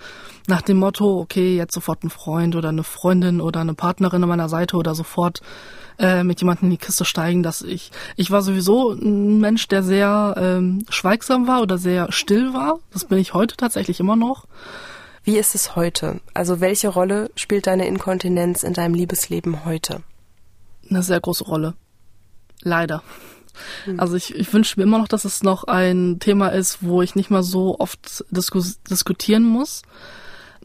nach dem Motto, okay, jetzt sofort ein Freund oder eine Freundin oder eine Partnerin an meiner Seite oder sofort äh, mit jemandem in die Kiste steigen, dass ich ich war sowieso ein Mensch, der sehr ähm, schweigsam war oder sehr still war. Das bin ich heute tatsächlich immer noch. Wie ist es heute? Also welche Rolle spielt deine Inkontinenz in deinem Liebesleben heute? Eine sehr große Rolle. Leider. Hm. Also ich, ich wünsche mir immer noch, dass es noch ein Thema ist, wo ich nicht mal so oft diskus diskutieren muss.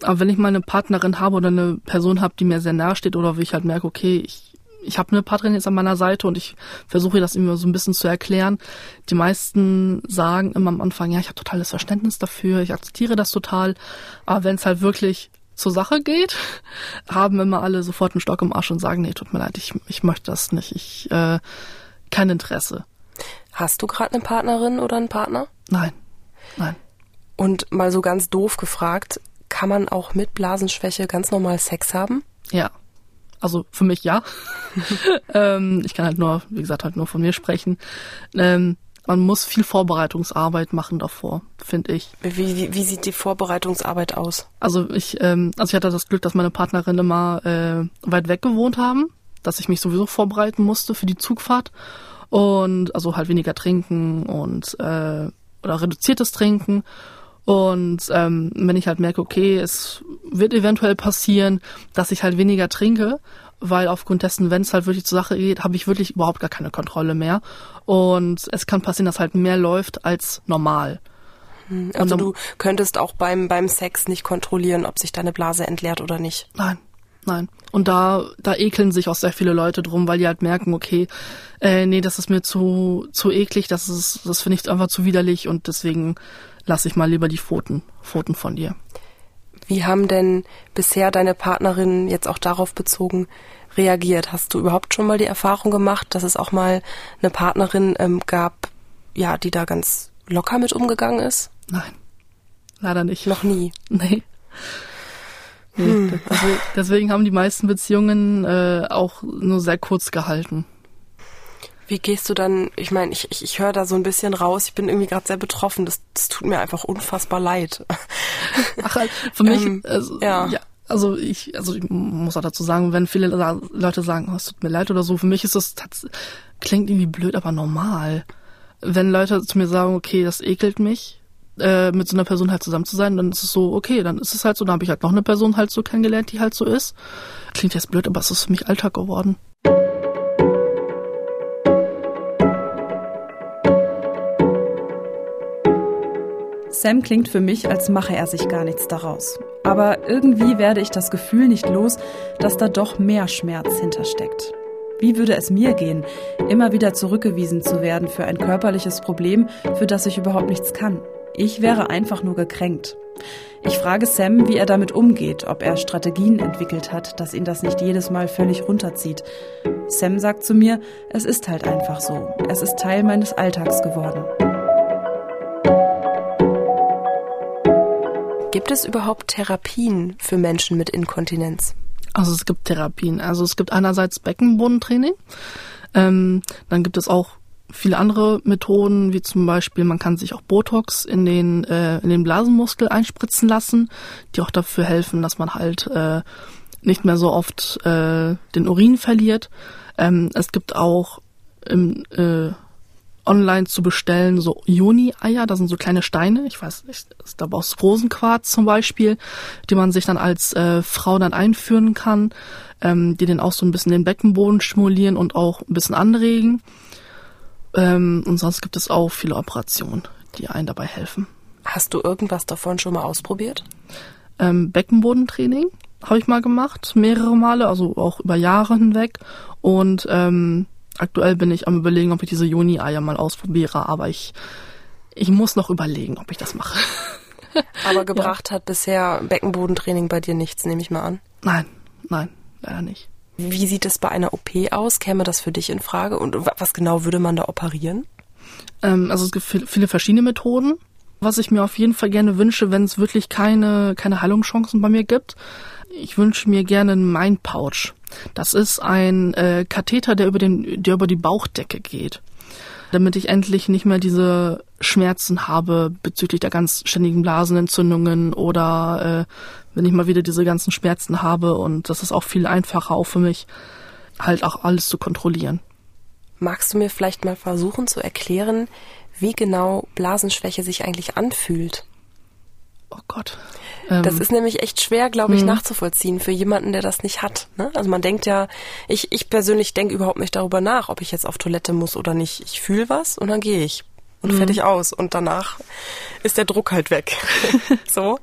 Aber wenn ich mal eine Partnerin habe oder eine Person habe, die mir sehr nahe steht oder wie ich halt merke, okay, ich, ich habe eine Partnerin jetzt an meiner Seite und ich versuche das immer so ein bisschen zu erklären. Die meisten sagen immer am Anfang, ja, ich habe totales Verständnis dafür, ich akzeptiere das total. Aber wenn es halt wirklich zur Sache geht, [laughs] haben immer alle sofort einen Stock im Arsch und sagen, nee, tut mir leid, ich, ich möchte das nicht. Ich äh, kein Interesse. Hast du gerade eine Partnerin oder einen Partner? Nein. Nein. Und mal so ganz doof gefragt, kann man auch mit Blasenschwäche ganz normal Sex haben? Ja. Also für mich ja. [laughs] ähm, ich kann halt nur, wie gesagt, halt nur von mir sprechen. Ähm, man muss viel Vorbereitungsarbeit machen davor, finde ich. Wie, wie, wie, sieht die Vorbereitungsarbeit aus? Also ich, ähm, also ich hatte das Glück, dass meine Partnerin immer äh, weit weg gewohnt haben dass ich mich sowieso vorbereiten musste für die Zugfahrt und also halt weniger trinken und äh, oder reduziertes Trinken und ähm, wenn ich halt merke, okay, es wird eventuell passieren, dass ich halt weniger trinke, weil aufgrund dessen, wenn es halt wirklich zur Sache geht, habe ich wirklich überhaupt gar keine Kontrolle mehr und es kann passieren, dass halt mehr läuft als normal. Hm, also du könntest auch beim beim Sex nicht kontrollieren, ob sich deine Blase entleert oder nicht. Nein, Nein. Und da, da ekeln sich auch sehr viele Leute drum, weil die halt merken, okay, äh, nee, das ist mir zu, zu eklig, das ist, das finde ich einfach zu widerlich und deswegen lasse ich mal lieber die Pfoten, Pfoten von dir. Wie haben denn bisher deine Partnerinnen jetzt auch darauf bezogen reagiert? Hast du überhaupt schon mal die Erfahrung gemacht, dass es auch mal eine Partnerin ähm, gab, ja, die da ganz locker mit umgegangen ist? Nein, leider nicht. Noch nie. [laughs] Nee. Hm. Deswegen, deswegen haben die meisten Beziehungen äh, auch nur sehr kurz gehalten. Wie gehst du dann, ich meine, ich, ich, ich höre da so ein bisschen raus, ich bin irgendwie gerade sehr betroffen, das, das tut mir einfach unfassbar leid. [laughs] Ach, halt, für mich, ähm, also, ja. ja. Also ich, also ich muss auch dazu sagen, wenn viele Leute sagen, oh, es tut mir leid oder so, für mich ist das, das klingt irgendwie blöd, aber normal. Wenn Leute zu mir sagen, okay, das ekelt mich, äh, mit so einer Person halt zusammen zu sein, dann ist es so, okay, dann ist es halt so, dann habe ich halt noch eine Person halt so kennengelernt, die halt so ist. Klingt jetzt blöd, aber es ist für mich Alltag geworden. Sam klingt für mich, als mache er sich gar nichts daraus. Aber irgendwie werde ich das Gefühl nicht los, dass da doch mehr Schmerz hintersteckt. Wie würde es mir gehen, immer wieder zurückgewiesen zu werden für ein körperliches Problem, für das ich überhaupt nichts kann? Ich wäre einfach nur gekränkt. Ich frage Sam, wie er damit umgeht, ob er Strategien entwickelt hat, dass ihn das nicht jedes Mal völlig runterzieht. Sam sagt zu mir, es ist halt einfach so. Es ist Teil meines Alltags geworden. Gibt es überhaupt Therapien für Menschen mit Inkontinenz? Also es gibt Therapien. Also es gibt einerseits Beckenbodentraining. Ähm, dann gibt es auch viele andere Methoden, wie zum Beispiel, man kann sich auch Botox in den, äh, in den Blasenmuskel einspritzen lassen, die auch dafür helfen, dass man halt äh, nicht mehr so oft äh, den Urin verliert. Ähm, es gibt auch im, äh, online zu bestellen so Juni-Eier, das sind so kleine Steine, ich weiß nicht, ist da aus Rosenquarz zum Beispiel, die man sich dann als äh, Frau dann einführen kann, ähm, die den auch so ein bisschen den Beckenboden stimulieren und auch ein bisschen anregen. Ähm, und sonst gibt es auch viele Operationen, die einen dabei helfen. Hast du irgendwas davon schon mal ausprobiert? Ähm, Beckenbodentraining habe ich mal gemacht, mehrere Male, also auch über Jahre hinweg. Und ähm, aktuell bin ich am überlegen, ob ich diese Juni-Eier mal ausprobiere, aber ich, ich muss noch überlegen, ob ich das mache. [laughs] Aber gebracht ja. hat bisher Beckenbodentraining bei dir nichts, nehme ich mal an. Nein, nein, leider nicht. Wie sieht es bei einer OP aus? Käme das für dich in Frage? Und was genau würde man da operieren? Ähm, also es gibt viele verschiedene Methoden. Was ich mir auf jeden Fall gerne wünsche, wenn es wirklich keine, keine Heilungschancen bei mir gibt, ich wünsche mir gerne einen Mind Pouch. Das ist ein äh, Katheter, der über, den, der über die Bauchdecke geht. Damit ich endlich nicht mehr diese Schmerzen habe bezüglich der ganz ständigen Blasenentzündungen oder äh, wenn ich mal wieder diese ganzen Schmerzen habe und das ist auch viel einfacher auch für mich, halt auch alles zu kontrollieren. Magst du mir vielleicht mal versuchen zu erklären, wie genau Blasenschwäche sich eigentlich anfühlt? Oh Gott. Das ähm, ist nämlich echt schwer, glaube ich, mhm. nachzuvollziehen für jemanden, der das nicht hat. Ne? Also man denkt ja, ich, ich persönlich denke überhaupt nicht darüber nach, ob ich jetzt auf Toilette muss oder nicht. Ich fühle was und dann gehe ich und mhm. fertig aus und danach ist der Druck halt weg. [laughs] so.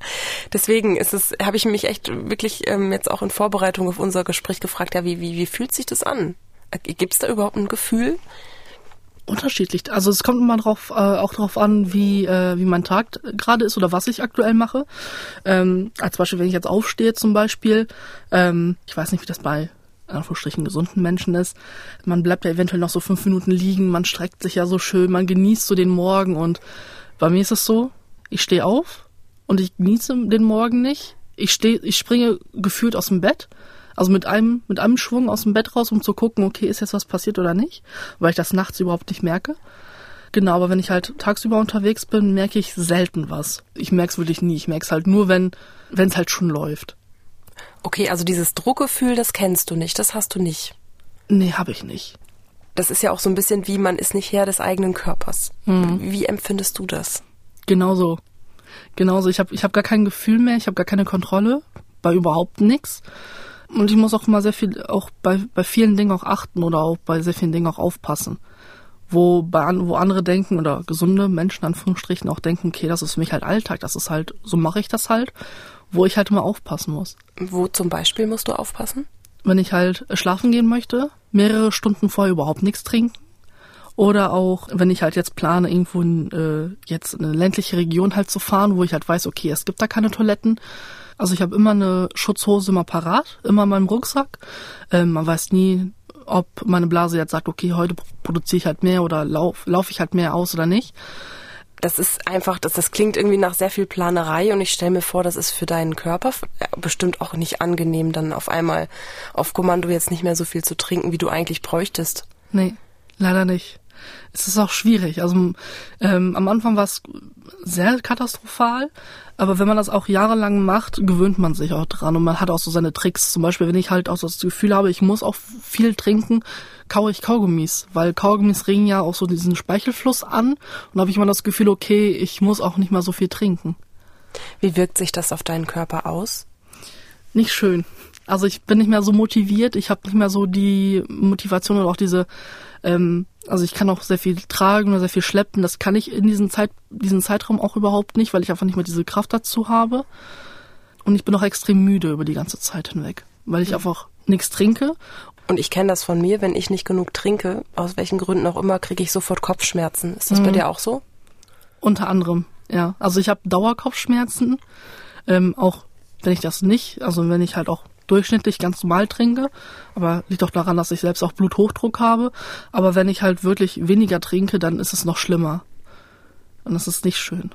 Deswegen ist es, habe ich mich echt wirklich ähm, jetzt auch in Vorbereitung auf unser Gespräch gefragt, ja, wie, wie, wie fühlt sich das an? Gibt es da überhaupt ein Gefühl? Unterschiedlich. Also es kommt immer drauf, äh, auch darauf an, wie, äh, wie mein Tag gerade ist oder was ich aktuell mache. Ähm, als Beispiel, wenn ich jetzt aufstehe zum Beispiel, ähm, ich weiß nicht, wie das bei Anführungsstrichen gesunden Menschen ist. Man bleibt ja eventuell noch so fünf Minuten liegen, man streckt sich ja so schön, man genießt so den Morgen und bei mir ist es so, ich stehe auf und ich genieße den Morgen nicht. Ich stehe, ich springe gefühlt aus dem Bett also mit einem, mit einem Schwung aus dem Bett raus, um zu gucken, okay, ist jetzt was passiert oder nicht, weil ich das nachts überhaupt nicht merke. Genau, aber wenn ich halt tagsüber unterwegs bin, merke ich selten was. Ich merke es wirklich nie. Ich merke es halt nur, wenn es halt schon läuft. Okay, also dieses Druckgefühl, das kennst du nicht, das hast du nicht. Nee, habe ich nicht. Das ist ja auch so ein bisschen wie man ist nicht Herr des eigenen Körpers. Mhm. Wie empfindest du das? Genauso. Genauso. Ich habe ich hab gar kein Gefühl mehr, ich habe gar keine Kontrolle bei überhaupt nichts. Und ich muss auch mal sehr viel, auch bei, bei vielen Dingen auch achten oder auch bei sehr vielen Dingen auch aufpassen. Wo, bei, wo andere denken oder gesunde Menschen, Anführungsstrichen, auch denken, okay, das ist für mich halt Alltag, das ist halt, so mache ich das halt, wo ich halt immer aufpassen muss. Wo zum Beispiel musst du aufpassen? Wenn ich halt schlafen gehen möchte, mehrere Stunden vorher überhaupt nichts trinken. Oder auch, wenn ich halt jetzt plane, irgendwo in, äh, jetzt in eine ländliche Region halt zu fahren, wo ich halt weiß, okay, es gibt da keine Toiletten, also ich habe immer eine Schutzhose immer parat, immer in meinem Rucksack. Ähm, man weiß nie, ob meine Blase jetzt sagt, okay, heute produziere ich halt mehr oder laufe lauf ich halt mehr aus oder nicht. Das ist einfach, das, das klingt irgendwie nach sehr viel Planerei und ich stelle mir vor, das ist für deinen Körper bestimmt auch nicht angenehm, dann auf einmal auf Kommando jetzt nicht mehr so viel zu trinken, wie du eigentlich bräuchtest. Nee, leider nicht. Es ist auch schwierig. Also ähm, am Anfang war es sehr katastrophal, aber wenn man das auch jahrelang macht, gewöhnt man sich auch dran und man hat auch so seine Tricks. Zum Beispiel, wenn ich halt auch so das Gefühl habe, ich muss auch viel trinken, kaue ich Kaugummis, weil Kaugummis regen ja auch so diesen Speichelfluss an und habe ich immer das Gefühl, okay, ich muss auch nicht mal so viel trinken. Wie wirkt sich das auf deinen Körper aus? Nicht schön. Also ich bin nicht mehr so motiviert, ich habe nicht mehr so die Motivation oder auch diese ähm, also ich kann auch sehr viel tragen oder sehr viel schleppen. Das kann ich in diesem Zeit, diesen Zeitraum auch überhaupt nicht, weil ich einfach nicht mehr diese Kraft dazu habe. Und ich bin auch extrem müde über die ganze Zeit hinweg, weil ich einfach nichts trinke. Und ich kenne das von mir, wenn ich nicht genug trinke, aus welchen Gründen auch immer, kriege ich sofort Kopfschmerzen. Ist das mhm. bei dir auch so? Unter anderem, ja. Also ich habe Dauerkopfschmerzen, ähm, auch wenn ich das nicht, also wenn ich halt auch durchschnittlich ganz normal trinke, aber liegt auch daran, dass ich selbst auch Bluthochdruck habe. Aber wenn ich halt wirklich weniger trinke, dann ist es noch schlimmer. Und das ist nicht schön.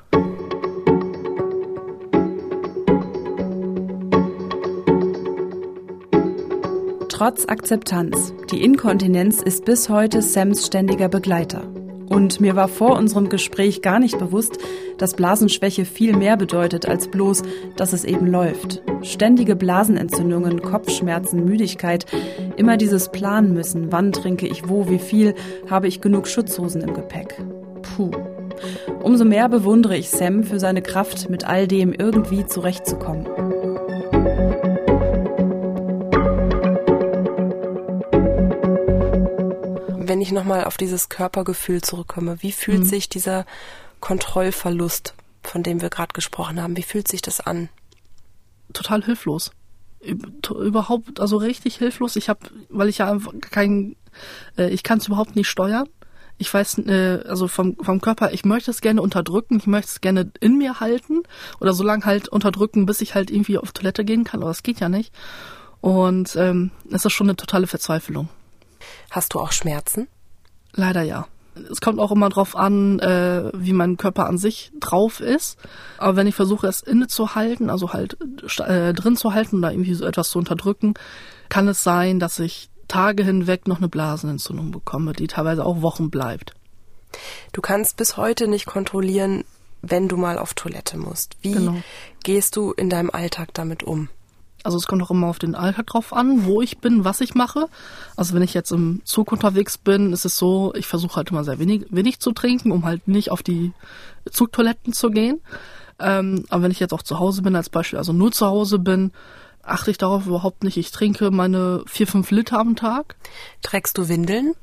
Trotz Akzeptanz, die Inkontinenz ist bis heute Sams ständiger Begleiter. Und mir war vor unserem Gespräch gar nicht bewusst, dass Blasenschwäche viel mehr bedeutet als bloß, dass es eben läuft. Ständige Blasenentzündungen, Kopfschmerzen, Müdigkeit, immer dieses Planen müssen, wann trinke ich wo, wie viel, habe ich genug Schutzhosen im Gepäck. Puh. Umso mehr bewundere ich Sam für seine Kraft, mit all dem irgendwie zurechtzukommen. Wenn ich nochmal auf dieses Körpergefühl zurückkomme, wie fühlt mhm. sich dieser Kontrollverlust von dem wir gerade gesprochen haben. Wie fühlt sich das an? Total hilflos. Überhaupt, also richtig hilflos. Ich habe, weil ich ja einfach kein, äh, ich kann es überhaupt nicht steuern. Ich weiß, äh, also vom, vom Körper, ich möchte es gerne unterdrücken, ich möchte es gerne in mir halten oder so lange halt unterdrücken, bis ich halt irgendwie auf Toilette gehen kann, aber das geht ja nicht. Und ähm, es ist schon eine totale Verzweiflung. Hast du auch Schmerzen? Leider ja. Es kommt auch immer drauf an, äh, wie mein Körper an sich drauf ist. Aber wenn ich versuche, es innezuhalten, also halt äh, drin zu halten oder irgendwie so etwas zu unterdrücken, kann es sein, dass ich Tage hinweg noch eine Blasenentzündung bekomme, die teilweise auch Wochen bleibt. Du kannst bis heute nicht kontrollieren, wenn du mal auf Toilette musst. Wie genau. gehst du in deinem Alltag damit um? Also es kommt auch immer auf den Alltag drauf an, wo ich bin, was ich mache. Also wenn ich jetzt im Zug unterwegs bin, ist es so, ich versuche halt immer sehr wenig, wenig zu trinken, um halt nicht auf die Zugtoiletten zu gehen. Ähm, aber wenn ich jetzt auch zu Hause bin, als Beispiel, also nur zu Hause bin, achte ich darauf überhaupt nicht. Ich trinke meine vier, fünf Liter am Tag. Trägst du Windeln?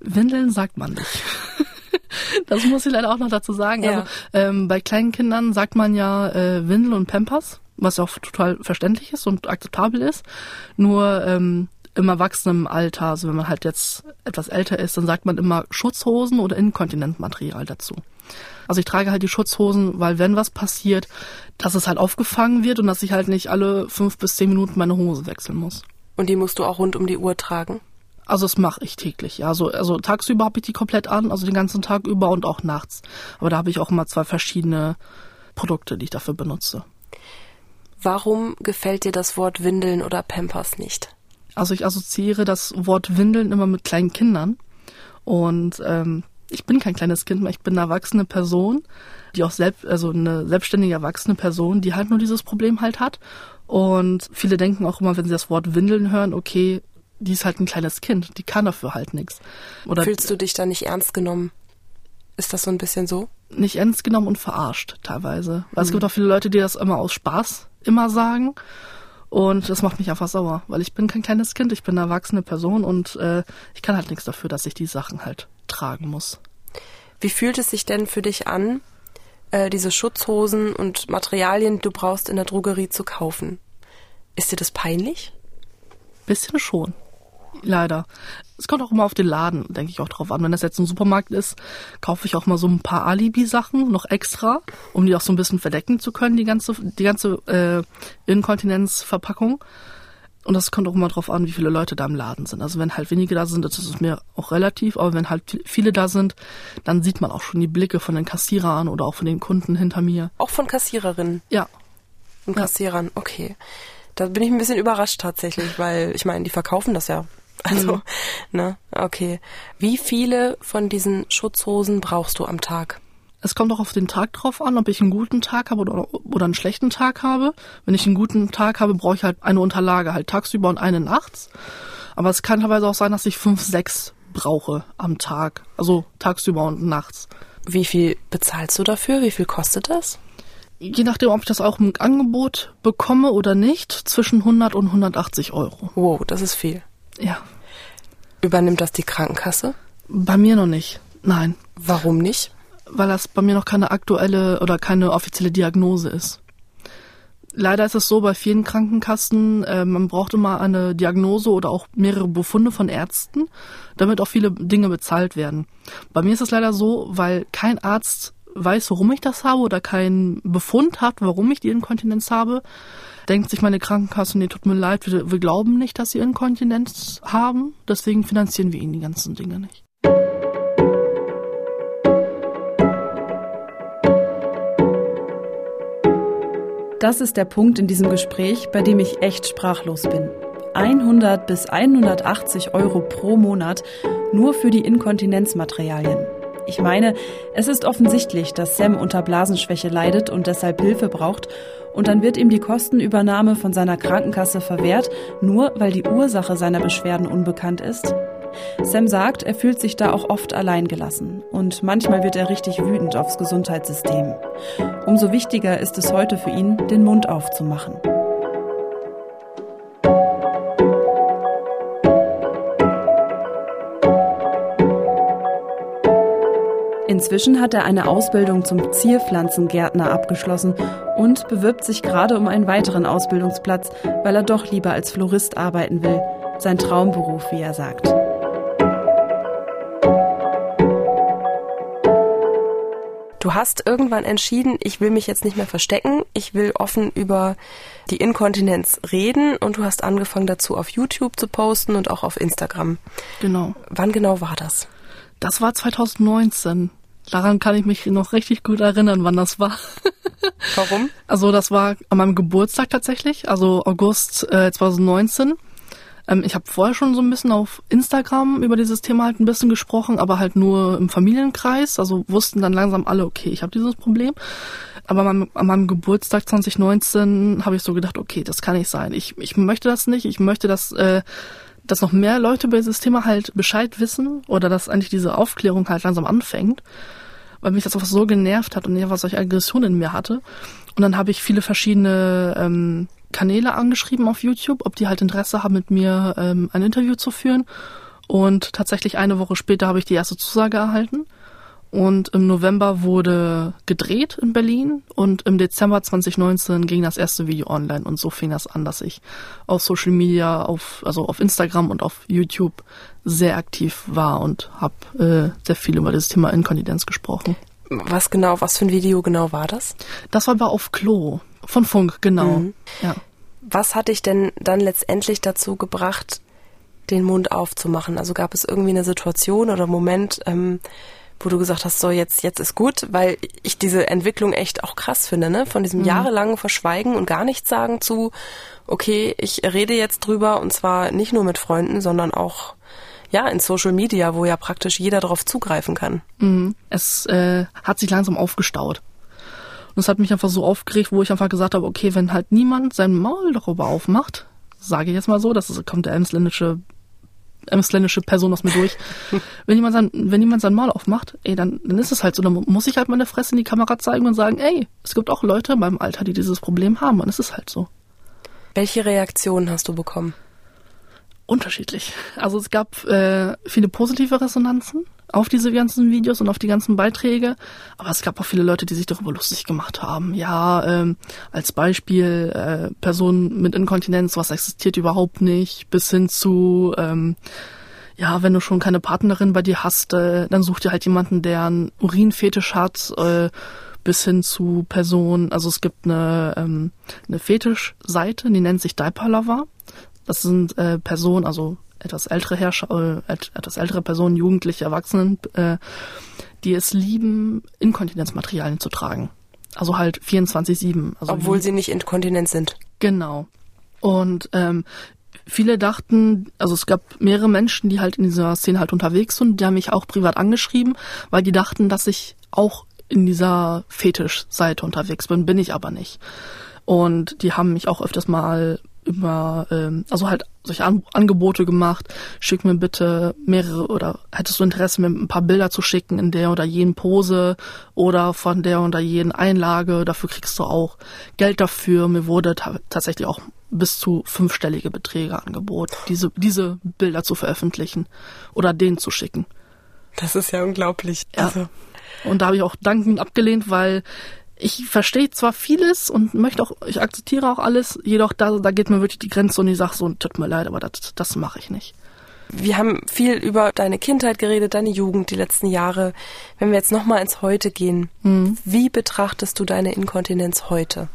Windeln sagt man nicht. [laughs] das muss ich leider auch noch dazu sagen. Ja. Also ähm, bei kleinen Kindern sagt man ja äh, Windel und Pampers was auch total verständlich ist und akzeptabel ist. Nur ähm, im Erwachsenenalter, also wenn man halt jetzt etwas älter ist, dann sagt man immer Schutzhosen oder Inkontinentmaterial dazu. Also ich trage halt die Schutzhosen, weil wenn was passiert, dass es halt aufgefangen wird und dass ich halt nicht alle fünf bis zehn Minuten meine Hose wechseln muss. Und die musst du auch rund um die Uhr tragen? Also das mache ich täglich, ja. Also, also tagsüber habe ich die komplett an, also den ganzen Tag über und auch nachts. Aber da habe ich auch immer zwei verschiedene Produkte, die ich dafür benutze. Warum gefällt dir das Wort Windeln oder Pampers nicht? Also ich assoziiere das Wort Windeln immer mit kleinen Kindern. Und ähm, ich bin kein kleines Kind mehr, ich bin eine erwachsene Person, die auch selbst, also eine selbstständige erwachsene Person, die halt nur dieses Problem halt hat. Und viele denken auch immer, wenn sie das Wort Windeln hören, okay, die ist halt ein kleines Kind, die kann dafür halt nichts. Oder Fühlst du dich da nicht ernst genommen? Ist das so ein bisschen so? Nicht ernst genommen und verarscht teilweise. Weil mhm. es gibt auch viele Leute, die das immer aus Spaß immer sagen. Und das macht mich einfach sauer, weil ich bin kein kleines Kind, ich bin eine erwachsene Person und äh, ich kann halt nichts dafür, dass ich die Sachen halt tragen muss. Wie fühlt es sich denn für dich an, äh, diese Schutzhosen und Materialien, die du brauchst, in der Drogerie zu kaufen? Ist dir das peinlich? Bisschen schon. Leider. Es kommt auch immer auf den Laden, denke ich auch drauf an. Wenn das jetzt ein Supermarkt ist, kaufe ich auch mal so ein paar Alibi-Sachen noch extra, um die auch so ein bisschen verdecken zu können, die ganze, die ganze äh, Inkontinenzverpackung. Und das kommt auch immer drauf an, wie viele Leute da im Laden sind. Also wenn halt wenige da sind, das ist mir auch relativ, aber wenn halt viele da sind, dann sieht man auch schon die Blicke von den Kassierern oder auch von den Kunden hinter mir. Auch von Kassiererinnen? Ja. Und Kassierern, okay. Da bin ich ein bisschen überrascht tatsächlich, weil ich meine, die verkaufen das ja also, mhm. ne, okay. Wie viele von diesen Schutzhosen brauchst du am Tag? Es kommt auch auf den Tag drauf an, ob ich einen guten Tag habe oder, oder einen schlechten Tag habe. Wenn ich einen guten Tag habe, brauche ich halt eine Unterlage, halt tagsüber und eine nachts. Aber es kann teilweise auch sein, dass ich fünf, sechs brauche am Tag. Also tagsüber und nachts. Wie viel bezahlst du dafür? Wie viel kostet das? Je nachdem, ob ich das auch im Angebot bekomme oder nicht, zwischen 100 und 180 Euro. Wow, das ist viel. Ja. Übernimmt das die Krankenkasse? Bei mir noch nicht. Nein. Warum nicht? Weil das bei mir noch keine aktuelle oder keine offizielle Diagnose ist. Leider ist es so bei vielen Krankenkassen, äh, man braucht immer eine Diagnose oder auch mehrere Befunde von Ärzten, damit auch viele Dinge bezahlt werden. Bei mir ist es leider so, weil kein Arzt weiß, warum ich das habe oder keinen Befund hat, warum ich die Inkontinenz habe, denkt sich meine Krankenkasse, nee, tut mir leid, wir, wir glauben nicht, dass sie Inkontinenz haben, deswegen finanzieren wir ihnen die ganzen Dinge nicht. Das ist der Punkt in diesem Gespräch, bei dem ich echt sprachlos bin. 100 bis 180 Euro pro Monat nur für die Inkontinenzmaterialien. Ich meine, es ist offensichtlich, dass Sam unter Blasenschwäche leidet und deshalb Hilfe braucht, und dann wird ihm die Kostenübernahme von seiner Krankenkasse verwehrt, nur weil die Ursache seiner Beschwerden unbekannt ist. Sam sagt, er fühlt sich da auch oft alleingelassen und manchmal wird er richtig wütend aufs Gesundheitssystem. Umso wichtiger ist es heute für ihn, den Mund aufzumachen. Inzwischen hat er eine Ausbildung zum Zierpflanzengärtner abgeschlossen und bewirbt sich gerade um einen weiteren Ausbildungsplatz, weil er doch lieber als Florist arbeiten will. Sein Traumberuf, wie er sagt. Du hast irgendwann entschieden, ich will mich jetzt nicht mehr verstecken, ich will offen über die Inkontinenz reden und du hast angefangen dazu auf YouTube zu posten und auch auf Instagram. Genau. Wann genau war das? Das war 2019. Daran kann ich mich noch richtig gut erinnern, wann das war. [laughs] Warum? Also das war an meinem Geburtstag tatsächlich, also August äh, 2019. Ähm, ich habe vorher schon so ein bisschen auf Instagram über dieses Thema halt ein bisschen gesprochen, aber halt nur im Familienkreis. Also wussten dann langsam alle, okay, ich habe dieses Problem. Aber an meinem, Geburtstag 2019 habe ich so gedacht, okay, das kann nicht sein. Ich, ich möchte das nicht. Ich möchte, dass, äh, dass noch mehr Leute über dieses Thema halt Bescheid wissen oder dass eigentlich diese Aufklärung halt langsam anfängt weil mich das einfach so genervt hat und ich einfach solche Aggressionen in mir hatte. Und dann habe ich viele verschiedene ähm, Kanäle angeschrieben auf YouTube, ob die halt Interesse haben, mit mir ähm, ein Interview zu führen. Und tatsächlich eine Woche später habe ich die erste Zusage erhalten. Und im November wurde gedreht in Berlin und im Dezember 2019 ging das erste Video online und so fing das an, dass ich auf Social Media, auf, also auf Instagram und auf YouTube sehr aktiv war und habe äh, sehr viel über das Thema Inkontinenz gesprochen. Was genau, was für ein Video genau war das? Das war aber auf Klo von Funk, genau. Mhm. Ja. Was hat dich denn dann letztendlich dazu gebracht, den Mund aufzumachen? Also gab es irgendwie eine Situation oder Moment, ähm, wo du gesagt hast, so jetzt, jetzt ist gut, weil ich diese Entwicklung echt auch krass finde, ne? Von diesem mhm. jahrelangen Verschweigen und gar nichts sagen zu, okay, ich rede jetzt drüber und zwar nicht nur mit Freunden, sondern auch ja, in Social Media, wo ja praktisch jeder darauf zugreifen kann. Mhm. Es äh, hat sich langsam aufgestaut. Und es hat mich einfach so aufgeregt, wo ich einfach gesagt habe, okay, wenn halt niemand sein Maul darüber aufmacht, sage ich jetzt mal so, das ist, kommt der emsländische emsländische Person aus mir durch. [laughs] wenn jemand sein, wenn jemand sein Maul aufmacht, ey, dann, dann ist es halt so, dann muss ich halt meine Fresse in die Kamera zeigen und sagen, ey, es gibt auch Leute in meinem Alter, die dieses Problem haben und es ist halt so. Welche Reaktionen hast du bekommen? Unterschiedlich. Also es gab äh, viele positive Resonanzen auf diese ganzen Videos und auf die ganzen Beiträge. Aber es gab auch viele Leute, die sich darüber lustig gemacht haben. Ja, ähm, als Beispiel äh, Personen mit Inkontinenz, was existiert überhaupt nicht, bis hin zu ähm, ja, wenn du schon keine Partnerin bei dir hast, äh, dann such dir halt jemanden, der einen Urinfetisch hat, äh, bis hin zu Personen. Also es gibt eine, ähm, eine Fetischseite, die nennt sich Diaper Lover. Das sind äh, Personen, also etwas ältere Herrscher, äh, etwas ältere Personen, Jugendliche, Erwachsenen, äh, die es lieben, Inkontinenzmaterialien zu tragen. Also halt 24-7. Also Obwohl sie nicht inkontinent sind. Genau. Und ähm, viele dachten, also es gab mehrere Menschen, die halt in dieser Szene halt unterwegs sind, die haben mich auch privat angeschrieben, weil die dachten, dass ich auch in dieser Fetischseite unterwegs bin, bin ich aber nicht. Und die haben mich auch öfters mal über, ähm, also halt solche An Angebote gemacht, schick mir bitte mehrere oder hättest du Interesse, mir ein paar Bilder zu schicken in der oder jenen Pose oder von der oder jenen Einlage, dafür kriegst du auch Geld dafür. Mir wurde tatsächlich auch bis zu fünfstellige Beträge angeboten, diese, diese Bilder zu veröffentlichen oder denen zu schicken. Das ist ja unglaublich. Ja. Also. Und da habe ich auch dankend abgelehnt, weil ich verstehe zwar vieles und möchte auch, ich akzeptiere auch alles, jedoch da, da geht mir wirklich die Grenze und ich sage so, tut mir leid, aber das, das mache ich nicht. Wir haben viel über deine Kindheit geredet, deine Jugend, die letzten Jahre. Wenn wir jetzt nochmal ins Heute gehen, mhm. wie betrachtest du deine Inkontinenz heute?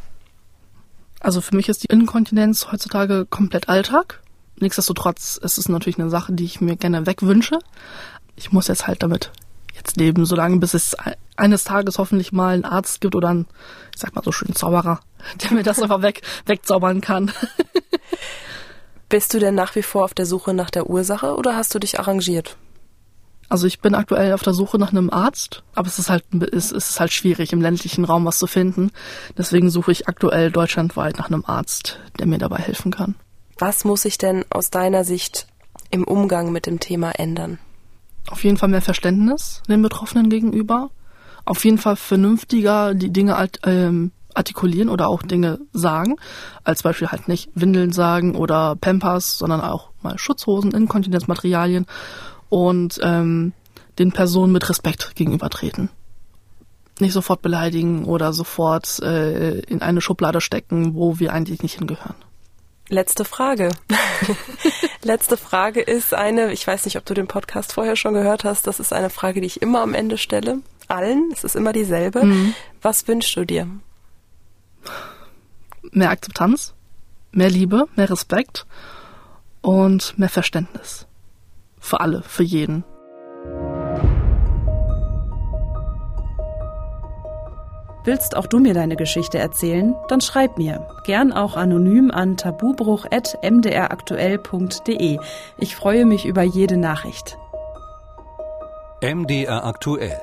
Also für mich ist die Inkontinenz heutzutage komplett Alltag. Nichtsdestotrotz ist es natürlich eine Sache, die ich mir gerne wegwünsche. Ich muss jetzt halt damit jetzt leben, solange bis es eines Tages hoffentlich mal einen Arzt gibt oder einen, ich sag mal so schön Zauberer, [laughs] der mir das einfach weg, wegzaubern kann. [laughs] Bist du denn nach wie vor auf der Suche nach der Ursache oder hast du dich arrangiert? Also ich bin aktuell auf der Suche nach einem Arzt, aber es ist halt es ist halt schwierig im ländlichen Raum was zu finden. Deswegen suche ich aktuell deutschlandweit nach einem Arzt, der mir dabei helfen kann. Was muss sich denn aus deiner Sicht im Umgang mit dem Thema ändern? Auf jeden Fall mehr Verständnis den Betroffenen gegenüber. Auf jeden Fall vernünftiger die Dinge halt, ähm, artikulieren oder auch Dinge sagen. Als Beispiel halt nicht Windeln sagen oder Pampers, sondern auch mal Schutzhosen, Inkontinenzmaterialien. Und ähm, den Personen mit Respekt gegenübertreten. Nicht sofort beleidigen oder sofort äh, in eine Schublade stecken, wo wir eigentlich nicht hingehören. Letzte Frage. [laughs] Letzte Frage ist eine, ich weiß nicht, ob du den Podcast vorher schon gehört hast, das ist eine Frage, die ich immer am Ende stelle. Allen, es ist immer dieselbe. Mhm. Was wünschst du dir? Mehr Akzeptanz, mehr Liebe, mehr Respekt und mehr Verständnis. Für alle, für jeden. Willst auch du mir deine Geschichte erzählen? Dann schreib mir. Gern auch anonym an tabubruch.mdraktuell.de. Ich freue mich über jede Nachricht. MDR aktuell.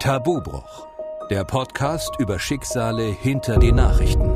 Tabubruch. Der Podcast über Schicksale hinter die Nachrichten.